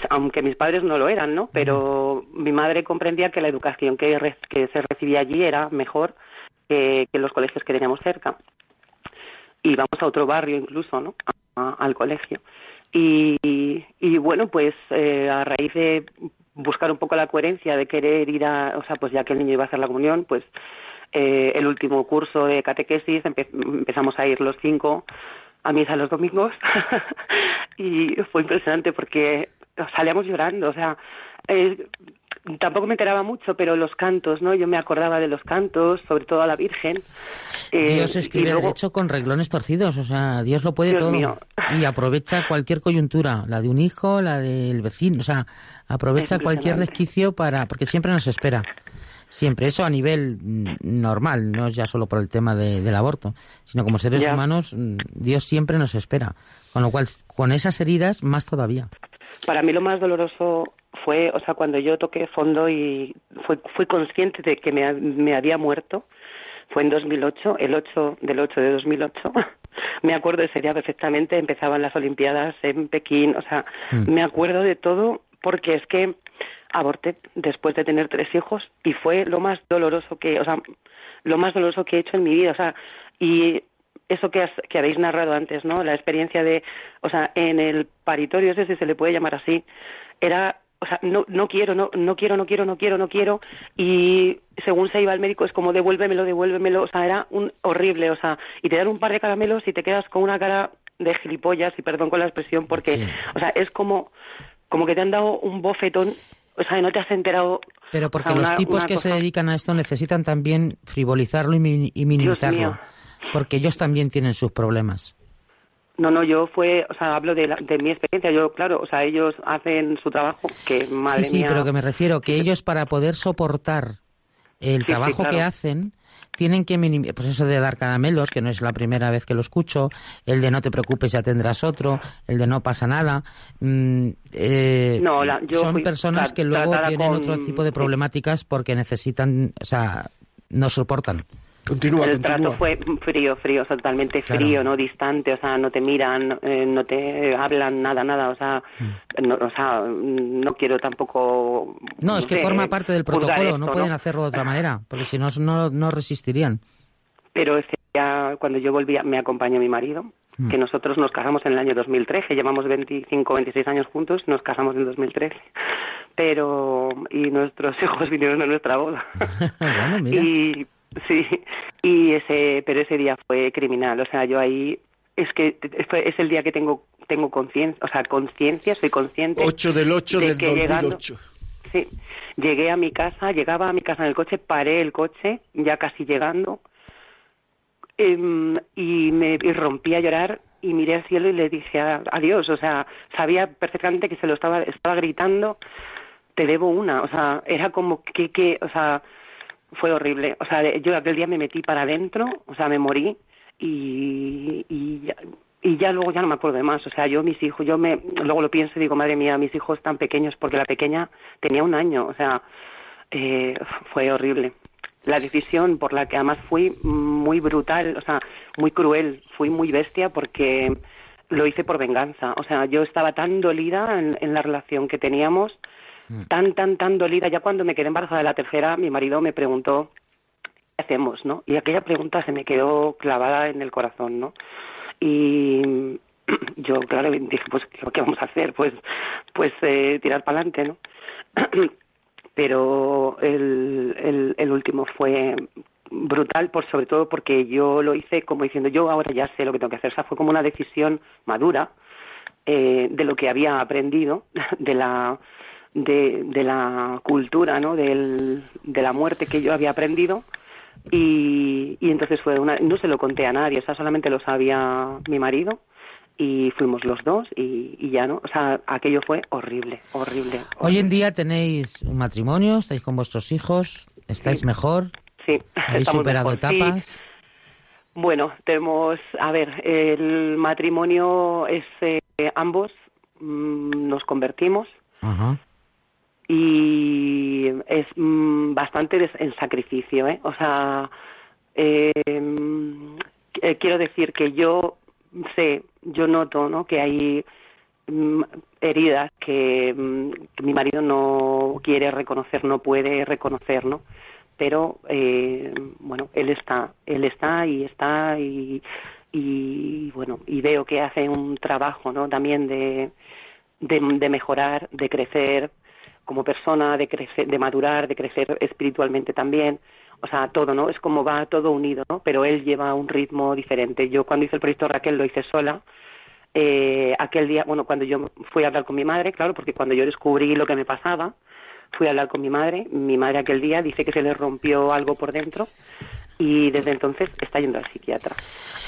aunque mis padres no lo eran, ¿no? Pero mi madre comprendía que la educación que, que se recibía allí era mejor que, que, los colegios que teníamos cerca. Y vamos a otro barrio incluso, ¿no? al colegio. Y, y bueno, pues eh, a raíz de buscar un poco la coherencia de querer ir a, o sea, pues ya que el niño iba a hacer la comunión, pues eh, el último curso de catequesis, empezamos a ir los cinco a misa los domingos. Y fue impresionante porque salíamos llorando, o sea, eh, tampoco me enteraba mucho, pero los cantos, ¿no? Yo me acordaba de los cantos, sobre todo a la Virgen. Eh, Dios escribe derecho con reglones torcidos, o sea, Dios lo puede todo y aprovecha cualquier coyuntura, la de un hijo, la del vecino, o sea, aprovecha cualquier resquicio para, porque siempre nos espera siempre. Eso a nivel mm, normal, no es ya solo por el tema del aborto, sino como seres humanos, mm, Dios siempre nos espera. Con lo cual, con esas heridas, más todavía. Para mí lo más doloroso fue, o sea, cuando yo toqué fondo y fui, fui consciente de que me, me había muerto, fue en 2008, el 8 del 8 de 2008. me acuerdo ese día perfectamente, empezaban las Olimpiadas en Pekín, o sea, mm. me acuerdo de todo porque es que aborté después de tener tres hijos y fue lo más doloroso que, o sea, lo más doloroso que he hecho en mi vida, o sea, y eso que, que habéis narrado antes, ¿no? La experiencia de, o sea, en el paritorio, ese si se le puede llamar así, era, o sea, no, no quiero, no, no quiero, no quiero, no quiero, no quiero, y según se iba el médico es como devuélvemelo, devuélvemelo, o sea, era un horrible, o sea, y te dan un par de caramelos y te quedas con una cara de gilipollas, y perdón con la expresión, porque, o sea, es como, como que te han dado un bofetón o sea, no te has enterado. Pero porque los tipos que se dedican a esto necesitan también frivolizarlo y, minimizarlo. Porque ellos también tienen sus problemas. No, no, yo fue, o sea, hablo de, de, mi experiencia. Yo, claro, o sea, ellos hacen su trabajo, que madre Sí, sí, pero que me refiero que ellos para poder soportar el trabajo que hacen tienen que minimizar, pues eso de dar caramelos, que no es la primera vez que lo escucho, el de no te preocupes, ya tendrás otro, el de no pasa nada. Mm, eh, son personas que luego tienen otro tipo de problemáticas porque necesitan, o sea, no soportan. Continúa, el trato fue frío, frío, totalmente frío, no distante, o sea, no te miran, eh, no te hablan, nada, nada, o sea, mm. no, o sea, no quiero tampoco. No, es que forma parte del protocolo, no pueden hacerlo de otra manera, porque si no, no, no resistirían. Pero ese día, cuando yo volvía, me acompañó mi marido, mm. que nosotros nos casamos en el año 2013, llevamos 25, 26 años juntos, nos casamos en 2013 pero y nuestros hijos vinieron a nuestra boda. bueno, mira. Y Sí, y ese, pero ese día fue criminal, o sea, yo ahí es que es el día que tengo tengo conciencia, o sea, conciencia, soy consciente. 8 del 8 del 2008. sí, llegué a mi casa, llegaba a mi casa en el coche, paré el coche, ya casi llegando, em, y me rompí a llorar y miré al cielo y le dije adiós, o sea, sabía perfectamente que se lo estaba, estaba gritando, te debo una, o sea, era como que, que, o sea, fue horrible. O sea, yo aquel día me metí para adentro, o sea, me morí y, y, ya, y ya luego ya no me acuerdo de más. O sea, yo, mis hijos, yo me, luego lo pienso y digo, madre mía, mis hijos tan pequeños, porque la pequeña tenía un año, o sea, eh, fue horrible. La decisión por la que además fui muy brutal, o sea, muy cruel, fui muy bestia porque lo hice por venganza. O sea, yo estaba tan dolida en la relación que teníamos. Tan, tan, tan dolida. Ya cuando me quedé embarazada de la tercera, mi marido me preguntó, ¿qué hacemos? ¿no? Y aquella pregunta se me quedó clavada en el corazón, ¿no? Y, yo, claro, dije, pues, ¿qué vamos a hacer? Pues, pues eh, tirar para adelante, ¿no? Pero el, el, el último fue brutal, por sobre todo porque yo lo hice como diciendo, yo ahora ya sé lo que tengo que hacer. O sea, fue como una decisión madura eh, de lo que había aprendido, de la, de, de la cultura, ¿no? Del, de la muerte que yo había aprendido. Y, y entonces fue una, no se lo conté a nadie, o sea, solamente lo sabía mi marido y fuimos los dos y, y, ya no, o sea, aquello fue horrible, horrible, Hoy en día tenéis un matrimonio, estáis con vuestros hijos, estáis mejor, sí, habéis superado etapas. Bueno, tenemos, a ver, el matrimonio es eh, ambos mmm, nos convertimos Ajá. Y es mmm, bastante en sacrificio, ¿eh? O sea, eh, eh, quiero decir que yo sé, yo noto, ¿no? Que hay mmm, heridas que, que, mi marido no quiere reconocer, no puede reconocer, ¿no? Pero eh, bueno, él está, él está y está y y bueno y veo que hace un trabajo no también de, de mejorar de crecer como persona de crecer de madurar de crecer espiritualmente también. O sea todo no es como va todo unido pero él lleva un ritmo diferente. Yo cuando hice el proyecto Raquel lo hice sola. Eh, aquel día bueno cuando yo fui a hablar con mi madre claro porque cuando yo descubrí lo que me pasaba fui a hablar con mi madre mi madre aquel día dice que se le rompió algo por dentro y desde entonces está yendo al psiquiatra.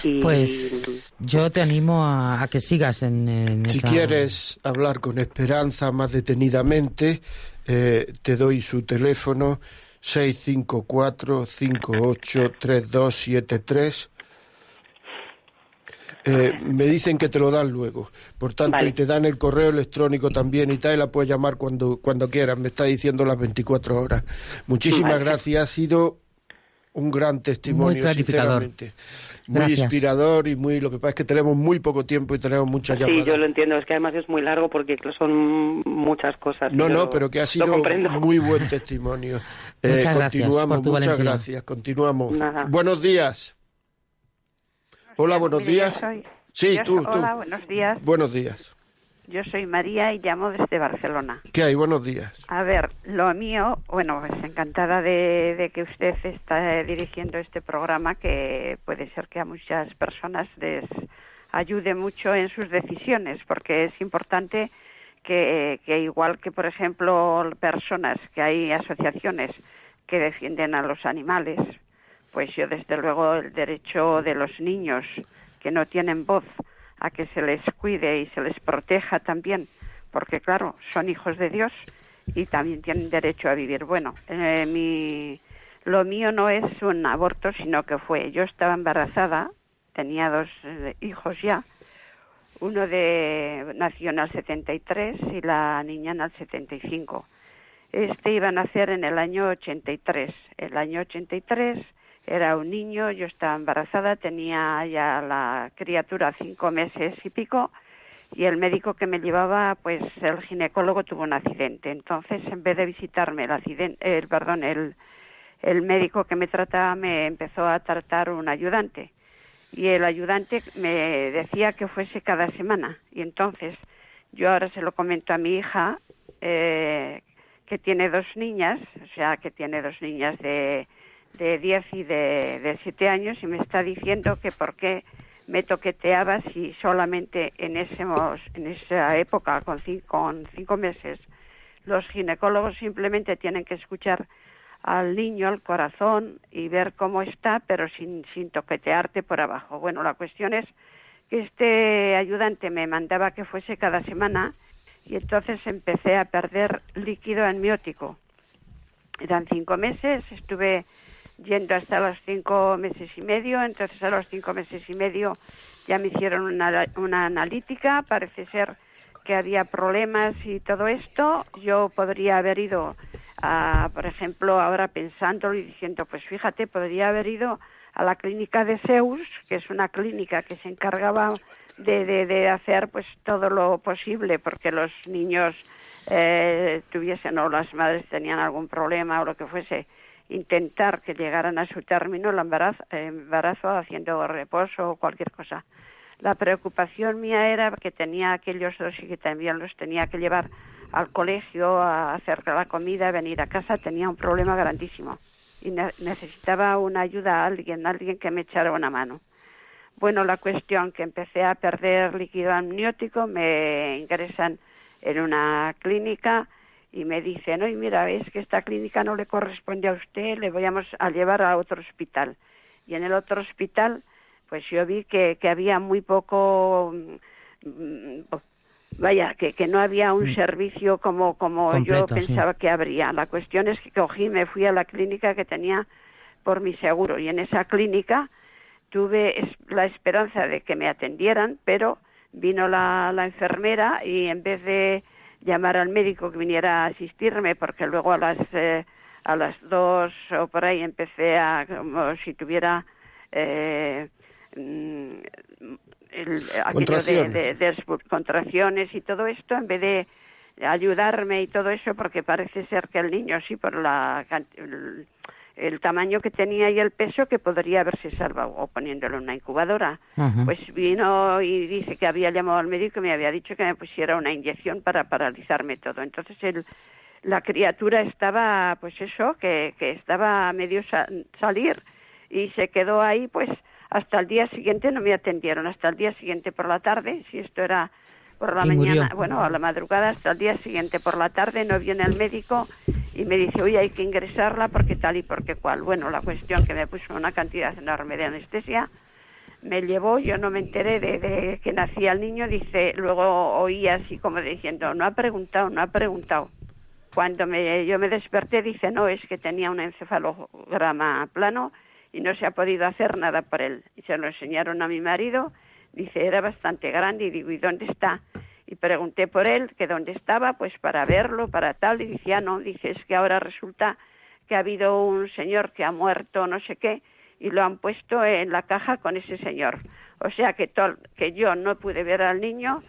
Y... Pues yo te animo a, a que sigas en, en Si esa... quieres hablar con Esperanza más detenidamente, eh, te doy su teléfono 654-583273. Eh, me dicen que te lo dan luego, por tanto, Vale. y te dan el correo electrónico también y tal, y la puedes llamar cuando, cuando quieras, me está diciendo las 24 horas. Muchísimas Vale. gracias, ha sido un gran testimonio, Muy sinceramente. Muy Gracias. inspirador y muy, lo que pasa es que tenemos muy poco tiempo y tenemos muchas llamadas. Sí, yo lo entiendo, es que además es muy largo porque son muchas cosas. No, no, pero que ha sido muy buen testimonio. Eh, Muchas gracias continuamos, por tu muchas valentía. gracias. Continuamos. Nada. Buenos días. Hola, buenos Mire, días. yo soy- Sí, yo tú, so- tú. Hola, buenos días. Buenos días. Yo soy María y llamo desde Barcelona. ¿Qué hay? Buenos días. A ver, lo mío, bueno, pues encantada de, de que usted está dirigiendo este programa que puede ser que a muchas personas les ayude mucho en sus decisiones, porque es importante que, que igual que, por ejemplo, personas, que hay asociaciones que defienden a los animales, pues yo desde luego el derecho de los niños que no tienen voz a que se les cuide y se les proteja también, porque claro, son hijos de Dios y también tienen derecho a vivir. Bueno, eh, mi, lo mío no es un aborto, sino que fue, yo estaba embarazada, tenía dos eh, hijos ya, uno de nació en el 73 y la niña en el 75. Este iba a nacer en el año 83. El año 83 era un niño, yo estaba embarazada, tenía ya la criatura cinco meses y pico y el médico que me llevaba, pues el ginecólogo tuvo un accidente. Entonces, en vez de visitarme el accidente, el perdón, el, el médico que me trataba me empezó a tratar un ayudante y el ayudante me decía que fuese cada semana y entonces yo ahora se lo comento a mi hija eh, que tiene dos niñas, o sea, que tiene dos niñas de, de 10 y de, de 7 años y me está diciendo que por qué me toqueteaba si solamente en, ese, en esa época, con cinco, con cinco meses, los ginecólogos simplemente tienen que escuchar al niño, al corazón y ver cómo está, pero sin, sin toquetearte por abajo. Bueno, la cuestión es que este ayudante me mandaba que fuese cada semana y entonces empecé a perder líquido amniótico. Eran cinco meses, estuve yendo hasta los cinco meses y medio, entonces a los cinco meses y medio ya me hicieron una, una analítica, parece ser que había problemas y todo esto. Yo podría haber ido, a, por ejemplo, ahora pensándolo y diciendo, pues fíjate, podría haber ido a la clínica de Zeus, que es una clínica que se encargaba de, de, de hacer pues todo lo posible porque los niños eh, tuviesen o las madres tenían algún problema o lo que fuese, intentar que llegaran a su término el embarazo, embarazo haciendo reposo o cualquier cosa. La preocupación mía era que tenía aquellos dos y que también los tenía que llevar al colegio, a hacer la comida, a venir a casa, tenía un problema grandísimo y necesitaba una ayuda a alguien, alguien que me echara una mano. Bueno, la cuestión que empecé a perder líquido amniótico, me ingresan en una clínica y me dicen, oye, mira, es que esta clínica no le corresponde a usted, le vamos a llevar a otro hospital. Y en el otro hospital, pues yo vi que, que había muy poco, mm, vaya, que, que no había un servicio como, como yo pensaba que habría. La cuestión es que cogí, me fui a la clínica que tenía por mi seguro y en esa clínica tuve la esperanza de que me atendieran, pero vino la, la enfermera y en vez de llamar al médico que viniera a asistirme, porque luego a las eh, a las dos o por ahí empecé a como si tuviera eh, mm, el, de, de, contracciones y todo esto, en vez de ayudarme y todo eso, porque parece ser que el niño sí por la el tamaño que tenía y el peso que podría haberse salvado o poniéndolo en una incubadora. Pues vino y dice que había llamado al médico y me había dicho que me pusiera una inyección para paralizarme todo. Entonces el, la criatura estaba, pues eso, que, que estaba a medio salir y se quedó ahí, pues hasta el día siguiente no me atendieron, hasta el día siguiente por la tarde, si esto era por la mañana, bueno, a la madrugada hasta el día siguiente por la tarde no viene el médico y me dice, oye, hay que ingresarla porque tal y porque cual. Bueno, la cuestión que me puso una cantidad enorme de anestesia, me llevó, yo no me enteré de, que nacía el niño, dice, luego oí así como diciendo, no ha preguntado, no ha preguntado. Cuando me, yo me desperté, dice, no, es que tenía un encefalograma plano y no se ha podido hacer nada por él. Y se lo enseñaron a mi marido, dice, era bastante grande y digo, ¿y dónde está? Y pregunté por él, que dónde estaba, pues para verlo, para tal, y decía, no, dice, es que ahora resulta que ha habido un señor que ha muerto, no sé qué, y lo han puesto en la caja con ese señor. O sea que, que yo no pude ver al niño,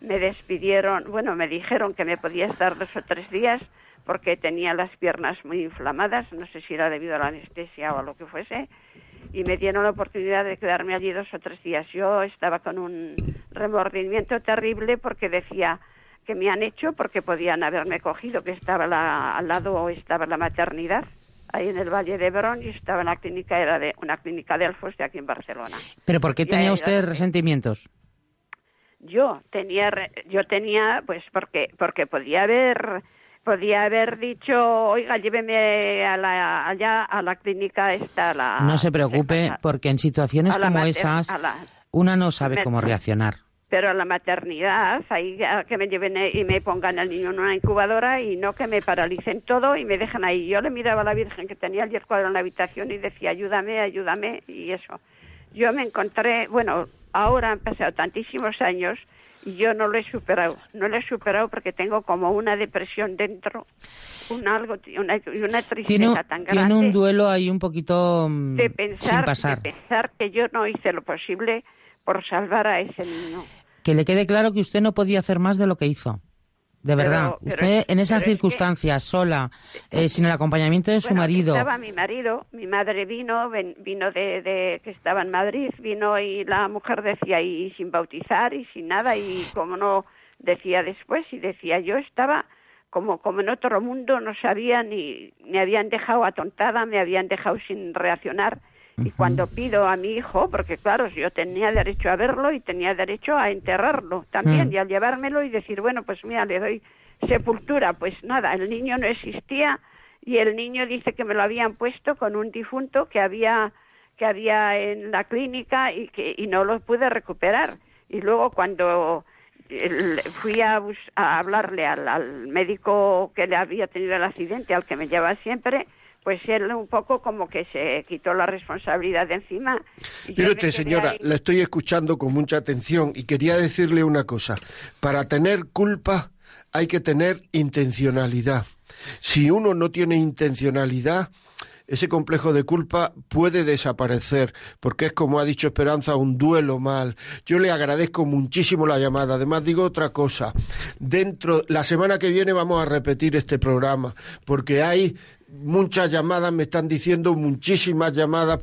me despidieron, bueno, me dijeron que me podía estar dos o tres días porque tenía las piernas muy inflamadas, no sé si era debido a la anestesia o a lo que fuese, y me dieron la oportunidad de quedarme allí dos o tres días. Yo estaba con un remordimiento terrible porque decía que me han hecho porque podían haberme cogido, que estaba al lado estaba la maternidad ahí en el Valle de Verón y estaba en la clínica, era de una clínica de Alfos de aquí en Barcelona. ¿Pero por qué tenía usted resentimientos? Yo tenía, yo tenía, pues porque, porque podía haber podía haber dicho, oiga, lléveme a la, allá a la clínica esta. La, no se preocupe, porque en situaciones como esas, una no sabe cómo reaccionar. Pero a la maternidad, ahí que me lleven y me pongan al niño en una incubadora y no que me paralicen todo y me dejen ahí. Yo le miraba a la Virgen que tenía el 10 cuadro en la habitación y decía, ayúdame, ayúdame, y eso. Yo me encontré, bueno, ahora han pasado tantísimos años yo no lo he superado. No lo he superado porque tengo como una depresión dentro, un algo, una, una tristeza tan grande. Tiene un duelo ahí un poquito mm, de pensar, sin pasar. De pensar que yo no hice lo posible por salvar a ese niño. Que le quede claro que usted no podía hacer más de lo que hizo. De verdad, usted en esas circunstancias, sola, eh, sin el acompañamiento de su marido. Estaba mi marido, mi madre vino, vino de, de, que estaba en Madrid, vino y la mujer decía y sin bautizar y sin nada y como no decía después y decía yo estaba como como en otro mundo, no sabía ni me habían dejado atontada, me habían dejado sin reaccionar y cuando pido a mi hijo, porque claro, yo tenía derecho a verlo y tenía derecho a enterrarlo también, mm. y al llevármelo y decir, bueno, pues mira, le doy sepultura, pues nada, el niño no existía y el niño dice que me lo habían puesto con un difunto que había que había en la clínica y que y no lo pude recuperar. Y luego cuando fui a, a hablarle al, al, médico que le había tenido el accidente, al que me lleva siempre, pues él un poco como que se quitó la responsabilidad de encima. Mire señora, la estoy escuchando con mucha atención y quería decirle una cosa. Para tener culpa hay que tener intencionalidad. Si uno no tiene intencionalidad, ese complejo de culpa puede desaparecer, porque es como ha dicho Esperanza, un duelo mal. Yo le agradezco muchísimo la llamada. Además, digo otra cosa. Dentro, la semana que viene vamos a repetir este programa, porque hay muchas llamadas, me están diciendo muchísimas llamadas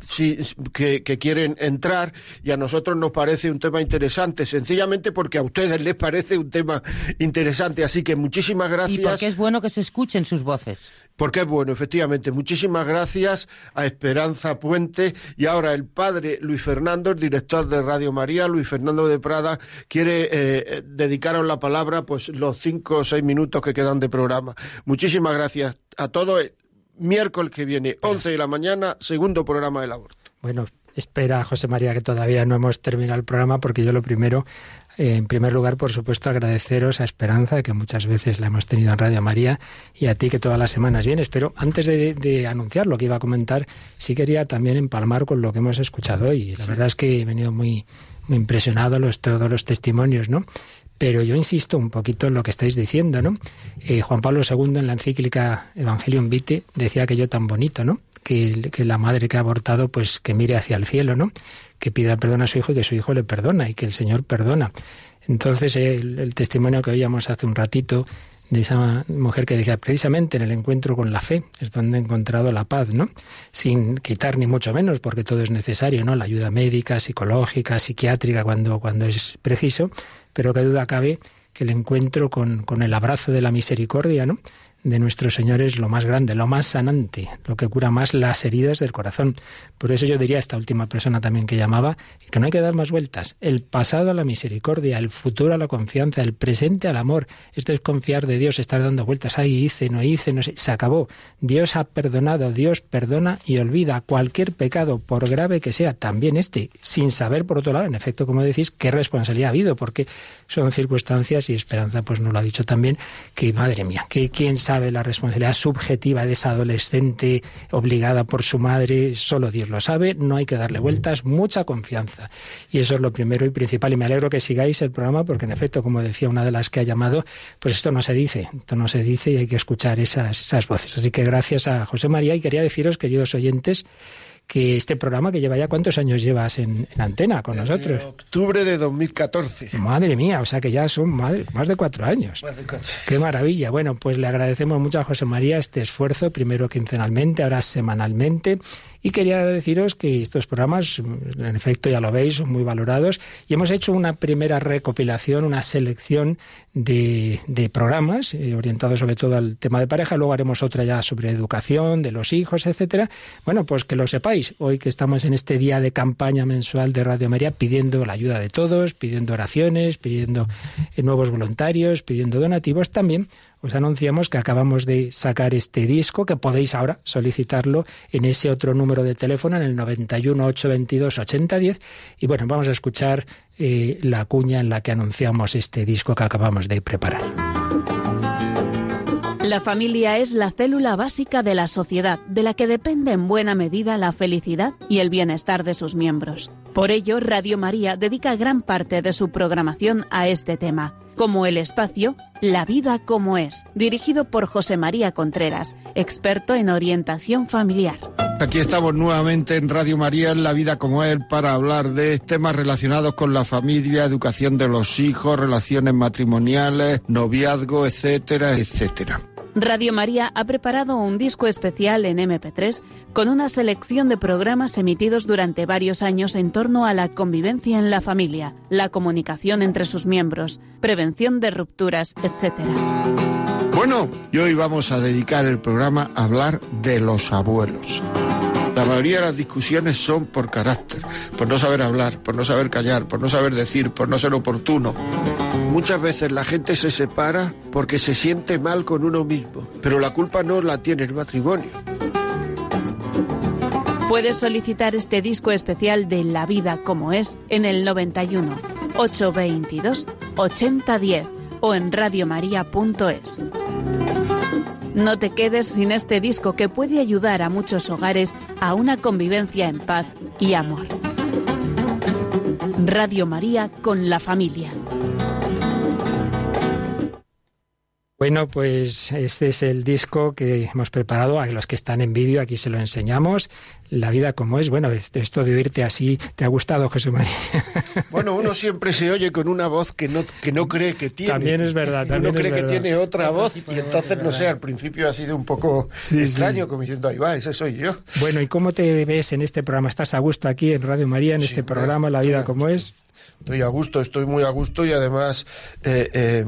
que, quieren entrar y a nosotros nos parece un tema interesante, sencillamente porque a ustedes les parece un tema interesante. Así que muchísimas gracias. Y porque es bueno que se escuchen sus voces. Porque es bueno, efectivamente. Muchísimas gracias a Esperanza Puente y ahora el padre Luis Fernando, el director de Radio María, Luis Fernando de Prada, quiere eh, dedicaros la palabra pues los cinco o seis minutos que quedan de programa. Muchísimas gracias a todos. Miércoles que viene, 11 de la mañana, segundo programa del aborto. Bueno, espera, José María, que todavía no hemos terminado el programa, porque yo lo primero, eh, en primer lugar, por supuesto, agradeceros a Esperanza, que muchas veces la hemos tenido en Radio María, y a ti, que todas las semanas vienes. Pero antes de, anunciar lo que iba a comentar, sí quería también empalmar con lo que hemos escuchado hoy. La verdad es que he venido muy, muy impresionado los, todos los testimonios, ¿no? Pero yo insisto un poquito en lo que estáis diciendo, ¿no? Eh, Juan Pablo II en la encíclica Evangelium Vitae decía que yo tan bonito, ¿no? Que, que, la madre que ha abortado, pues que mire hacia el cielo, ¿no? Que pida perdón a su hijo y que su hijo le perdona y que el Señor perdona. Entonces, el, el testimonio que oíamos hace un ratito de esa mujer que decía, precisamente en el encuentro con la fe es donde he encontrado la paz, ¿no? Sin quitar ni mucho menos, porque todo es necesario, ¿no? La ayuda médica, psicológica, psiquiátrica, cuando, cuando es preciso, pero qué duda cabe que el encuentro con, con el abrazo de la misericordia, ¿no? De nuestro Señor es lo más grande, lo más sanante, lo que cura más las heridas del corazón. Por eso yo diría a esta última persona también que llamaba que no hay que dar más vueltas. El pasado a la misericordia, el futuro a la confianza, el presente al amor. Esto es confiar de Dios, estar dando vueltas. Ahí hice, no hice, no sé. Se acabó. Dios ha perdonado, Dios perdona y olvida cualquier pecado, por grave que sea, también este, sin saber por otro lado, en efecto, como decís, qué responsabilidad ha habido, porque son circunstancias y Esperanza pues nos lo ha dicho también, que madre mía, que quién sabe sabe la responsabilidad subjetiva de esa adolescente obligada por su madre, solo Dios lo sabe, no hay que darle vueltas, mucha confianza. Y eso es lo primero y principal. Y me alegro que sigáis el programa porque, en efecto, como decía una de las que ha llamado, pues esto no se dice, esto no se dice y hay que escuchar esas, esas voces. Así que gracias a José María y quería deciros, queridos oyentes, que este programa que lleva ya cuántos años llevas en, antena con nosotros. octubre de 2014. Madre mía, o sea que ya son más de cuatro años. Qué maravilla. Bueno, pues le agradecemos mucho a José María este esfuerzo, primero quincenalmente, ahora semanalmente. Y quería deciros que estos programas, en efecto, ya lo veis, son muy valorados. Y hemos hecho una primera recopilación, una selección de, programas eh, orientados sobre todo al tema de pareja. Luego haremos otra ya sobre educación, de los hijos, etcétera. Bueno, pues que lo sepáis. Hoy que estamos en este día de campaña mensual de Radio María, pidiendo la ayuda de todos, pidiendo oraciones, pidiendo eh, nuevos voluntarios, pidiendo donativos, también os anunciamos que acabamos de sacar este disco, que podéis ahora solicitarlo en ese otro número de teléfono, en el 91 822 8010. Y bueno, vamos a escuchar eh, la cuña en la que anunciamos este disco que acabamos de preparar. La familia es la célula básica de la sociedad, de la que depende en buena medida la felicidad y el bienestar de sus miembros. Por ello, Radio María dedica gran parte de su programación a este tema como el espacio La vida como es, dirigido por José María Contreras, experto en orientación familiar. Aquí estamos nuevamente en Radio María, en La vida como es, para hablar de temas relacionados con la familia, educación de los hijos, relaciones matrimoniales, noviazgo, etcétera, etcétera. Radio María ha preparado un disco especial en MP3 con una selección de programas emitidos durante varios años en torno a la convivencia en la familia, la comunicación entre sus miembros, prevención de rupturas, etc. Bueno, y hoy vamos a dedicar el programa a hablar de los abuelos. La mayoría de las discusiones son por carácter, por no saber hablar, por no saber callar, por no saber decir, por no ser oportuno. Muchas veces la gente se separa porque se siente mal con uno mismo, pero la culpa no la tiene el matrimonio. Puedes solicitar este disco especial de La vida como es en el 91 822 8010 o en radiomaria.es. No te quedes sin este disco que puede ayudar a muchos hogares a una convivencia en paz y amor. Radio María con la familia. Bueno, pues este es el disco que hemos preparado. A los que están en vídeo, aquí se lo enseñamos. La vida como es. Bueno, esto de oírte así, ¿te ha gustado, José María? Bueno, uno siempre se oye con una voz que no, que no cree que tiene. También es verdad. También uno cree que tiene otra voz y entonces, no sé, al principio ha sido un poco extraño, como diciendo, ahí va, ese soy yo. Bueno, ¿y cómo te ves en este programa? ¿Estás a gusto aquí en Radio María, en este programa, La vida como es? Estoy a gusto, estoy muy a gusto y además... Eh, eh,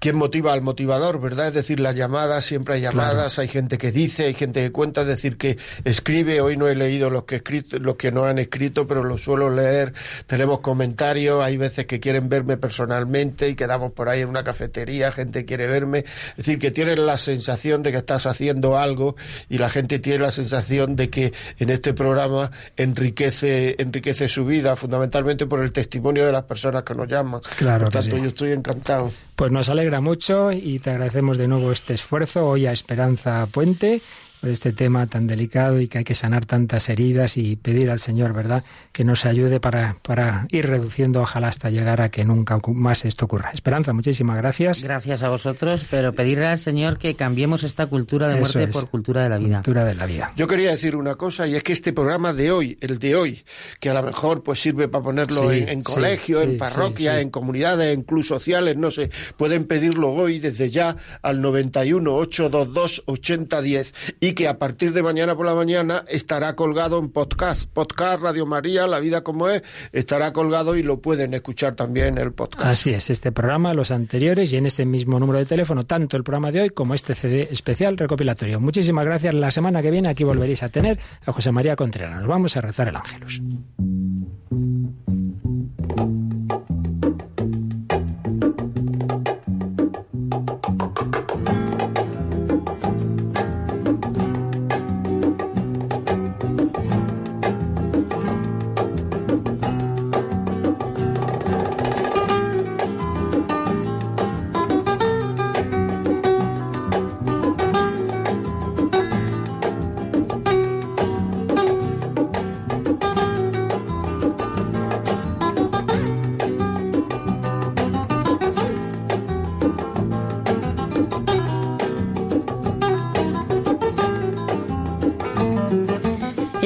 quién motiva al motivador, ¿verdad? Es decir, las llamadas, siempre hay llamadas, hay gente que dice, hay gente que cuenta, es decir, que escribe. Hoy no he leído los que, escrito, los que no han escrito, pero los suelo leer. Tenemos comentarios, hay veces que quieren verme personalmente y quedamos por ahí en una cafetería, gente quiere verme. Es decir, que tienen la sensación de que estás haciendo algo y la gente tiene la sensación de que en este programa enriquece, enriquece su vida, fundamentalmente por el testimonio de las personas que nos llaman. Claro por tanto, yo estoy encantado. Pues nos alegra mucho y te agradecemos de nuevo este esfuerzo. Hoy a Esperanza Puente por este tema tan delicado y que hay que sanar tantas heridas y pedir al Señor, ¿verdad?, que nos ayude para, para ir reduciendo, ojalá hasta llegar a que nunca más esto ocurra. Esperanza, muchísimas gracias. Gracias a vosotros, pero pedirle al Señor que cambiemos esta cultura de muerte por cultura de la vida. Cultura de la vida. Yo quería decir una cosa y es que este programa de hoy, el de hoy, que a lo mejor pues sirve para ponerlo en, en, colegio, sí, en parroquia, en comunidades, en clubes sociales, no sé, pueden pedirlo hoy desde ya al 91 822 8010 y que a partir de mañana por la mañana estará colgado en podcast. Podcast Radio María, La Vida como es, estará colgado y lo pueden escuchar también en el podcast. Así es, este programa, los anteriores y en ese mismo número de teléfono, tanto el programa de hoy como este CD especial recopilatorio. Muchísimas gracias. La semana que viene aquí volveréis a tener a José María Contreras. Nos vamos a rezar el Ángelus.